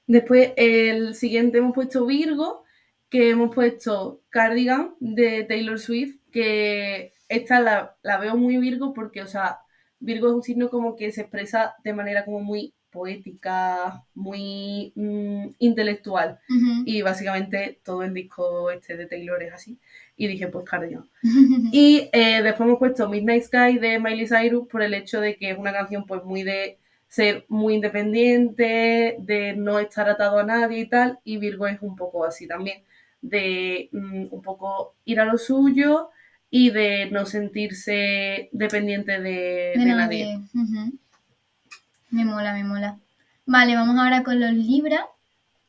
Después el siguiente hemos puesto Virgo, que hemos puesto Cardigan de Taylor Swift, que esta la, la veo muy Virgo porque, o sea, Virgo es un signo como que se expresa de manera como muy poética, muy mm, intelectual. Y básicamente todo el disco este de Taylor es así. Y dije, pues Cardigan. <laughs> Y eh, después hemos puesto Midnight Sky de Miley Cyrus por el hecho de que es una canción pues muy de ser muy independiente, de no estar atado a nadie y tal, y Virgo es un poco así también, de mm, un poco ir a lo suyo y de no sentirse dependiente de, de de nadie. Me mola, me mola. Vale, vamos ahora con los Libra.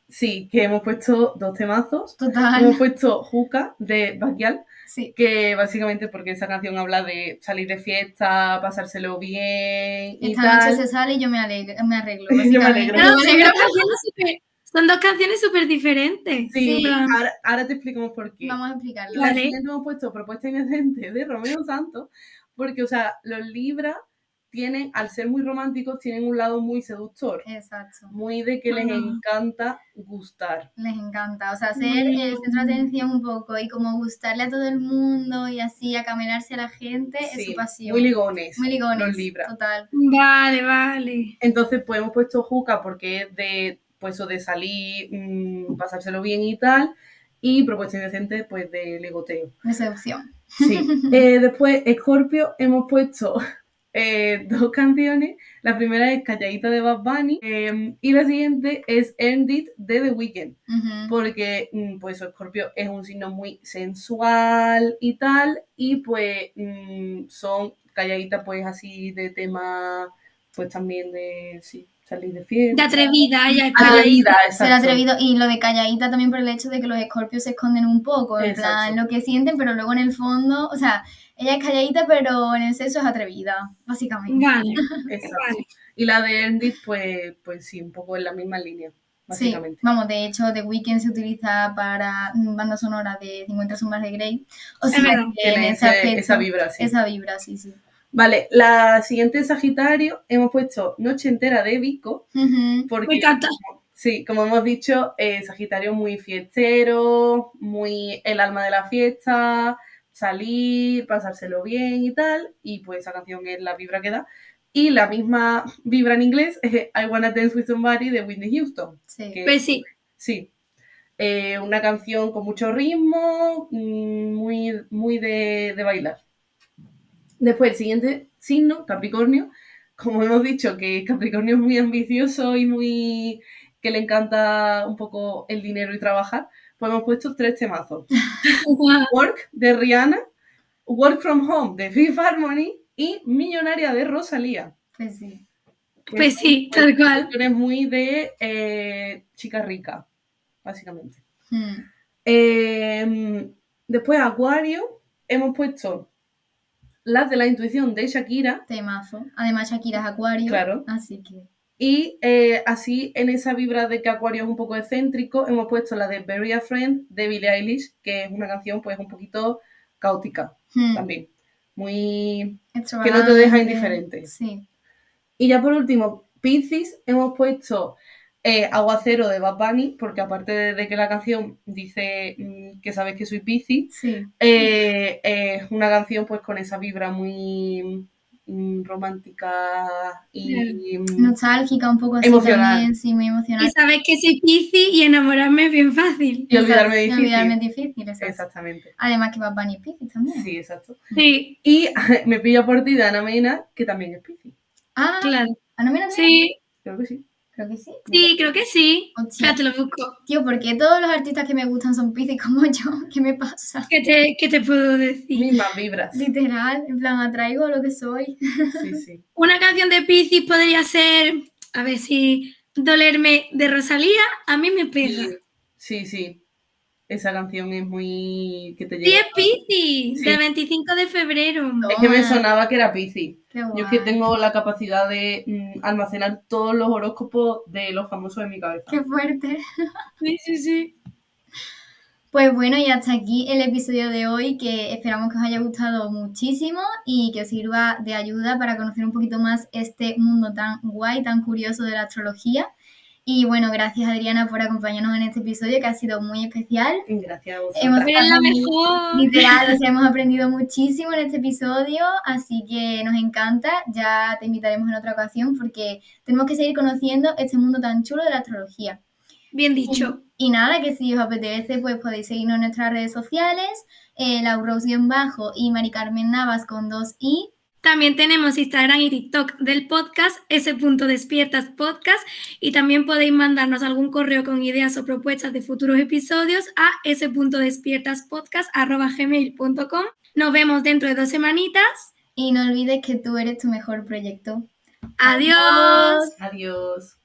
Sí, que hemos puesto dos temazos. Total. Hemos puesto Juca de Backyal, Sí. que básicamente porque esa canción habla de salir de fiesta, pasárselo bien y Esta tal. noche se sale y yo me alegro, me arreglo. <laughs> Yo me alegro. <laughs> No, Yo me alegro. <laughs> son dos canciones súper diferentes. Sí, plan, ahora, ahora te explicamos por qué. Vamos a explicarlo. La Vale. siguiente hemos puesto Propuesta Inocente de Romeo Santos, porque, o sea, los Libra tienen, al ser muy románticos, tienen un lado muy seductor, Exacto. muy de que les encanta gustar. Les encanta. O sea, ser el centro de atención un poco y como gustarle a todo el mundo y así acamelarse a la gente es Sí, su pasión. muy ligones, Muy ligones. los Libra. Total. Vale, vale. Entonces, pues hemos puesto Juca porque es de, pues, o de salir, mm, pasárselo bien y tal, y Propuesta Inocente, pues, de ligoteo. De seducción. Sí. <laughs> Eh, después, Scorpio, hemos puesto eh, dos canciones. La primera es Calladita de Bad Bunny eh, y la siguiente es Earned It de The Weeknd. Ujú. Porque, mm, pues, Scorpio es un signo muy sensual y tal, y pues mm, son calladitas, pues, así de tema, pues también de, sí, salir de fiesta. De atrevida, ya es Atrevida, Ser exacto. atrevido y lo de calladita también por el hecho de que los escorpios se esconden un poco, en Exacto. plan lo que sienten, pero luego en el fondo, o sea, ella es calladita, pero en el sexo es atrevida, básicamente. Vale, <laughs> Exacto. vale. Y la de It, pues, pues sí, un poco en la misma línea, Sí, básicamente. vamos, de hecho, The Weeknd se utiliza para mm, banda sonora de 50 sombras de Grey. O sea, verdad. que en Tiene ese ese- aspecto, esa vibra, sí. esa vibra, sí, sí. Vale, la siguiente es Sagitario, hemos puesto Noche entera de Vico, porque, Me encanta. sí, como hemos dicho, eh, Sagitario muy fiestero, muy el alma de la fiesta, salir, pasárselo bien y tal, y pues esa canción es la vibra que da. Y la misma vibra en inglés es I Wanna Dance With Somebody de Whitney Houston. Sí. que- Pues sí, Sí. Eh, una canción con mucho ritmo, mm, muy, muy de, de bailar. Después, el siguiente signo, Capricornio. Como hemos dicho, que Capricornio es muy ambicioso y muy. que le encanta un poco el dinero y trabajar, pues hemos puesto tres temazos. <laughs> Work de Rihanna, Work from Home de Fifth Harmony y Millonaria de Rosalía. Pues sí. pues sí, tal cual. es muy de eh, chica rica, básicamente. Mm. Eh, después, Acuario, hemos puesto las de la intuición de Shakira Temazo. Además, Shakira es acuario. Claro. Así que. y eh, así en esa vibra de que Acuario es un poco excéntrico, hemos puesto la de Bury a Friend de Billie Eilish, que es una canción pues un poquito caótica mm, también, muy... extravagante. no te deja indiferente. Sí. Y ya por último, Piscis, hemos puesto eh, Aguacero de Bad Bunny, porque aparte de, de que la canción dice mm, que sabes que soy Piscis, Sí. eh, es una canción pues con esa vibra muy mm, romántica y mm, Nostálgica, un poco así Emocional. también. Sí, muy emocional. Y sabes que soy Piscis y enamorarme es bien fácil. y olvidarme Exacto, difícil. olvidarme es difícil, exacto. Exactamente. Además que Bad Bunny es Piscis también. Sí, exacto. Sí, Y <laughs> me pillo por ti de Ana Mena, que también es Piscis. Ah, claro. ¿ah, no me lo sé? Sí, Creo que sí. Creo que sí. sí, creo que sí. Hostia. Espera, te lo busco. Tío, ¿por qué todos los artistas que me gustan son Piscis como yo? <laughs> ¿Qué me pasa? ¿Qué te, qué te puedo decir? Mismas vibras. Literal, en plan, atraigo lo que soy. Sí, <laughs> sí. Una canción de Piscis podría ser, a ver si dolerme de Rosalía, a mí me pega. Sí, sí. Esa canción es muy... que te Sí, llega. es Piscis, Sí. del 25 de febrero. Es que me sonaba que era. Qué Yo es que tengo la capacidad de mm, almacenar todos los horóscopos de los famosos en mi cabeza. Qué fuerte. Sí, sí, sí. Pues bueno, y hasta aquí el episodio de hoy, que esperamos que os haya gustado muchísimo y que os sirva de ayuda para conocer un poquito más este mundo tan guay, tan curioso de la astrología. Y bueno, gracias Adriana por acompañarnos en este episodio que ha sido muy especial. Gracias a vosotras. Hemos- la mejor. Literal, o sea, hemos aprendido muchísimo en este episodio, así que nos encanta. Ya te invitaremos en otra ocasión porque tenemos que seguir conociendo este mundo tan chulo de la astrología. Bien dicho. Y nada, que si os apetece, pues podéis seguirnos en nuestras redes sociales, eh, bajo y Mari Carmen Navas con dos i. También tenemos Instagram y TikTok del podcast, ese punto despiertas podcast, y también podéis mandarnos algún correo con ideas o propuestas de futuros episodios a ese punto despiertas podcast gmail.com. Nos vemos dentro de dos semanitas. Y no olvides que tú eres tu mejor proyecto. Adiós. Adiós.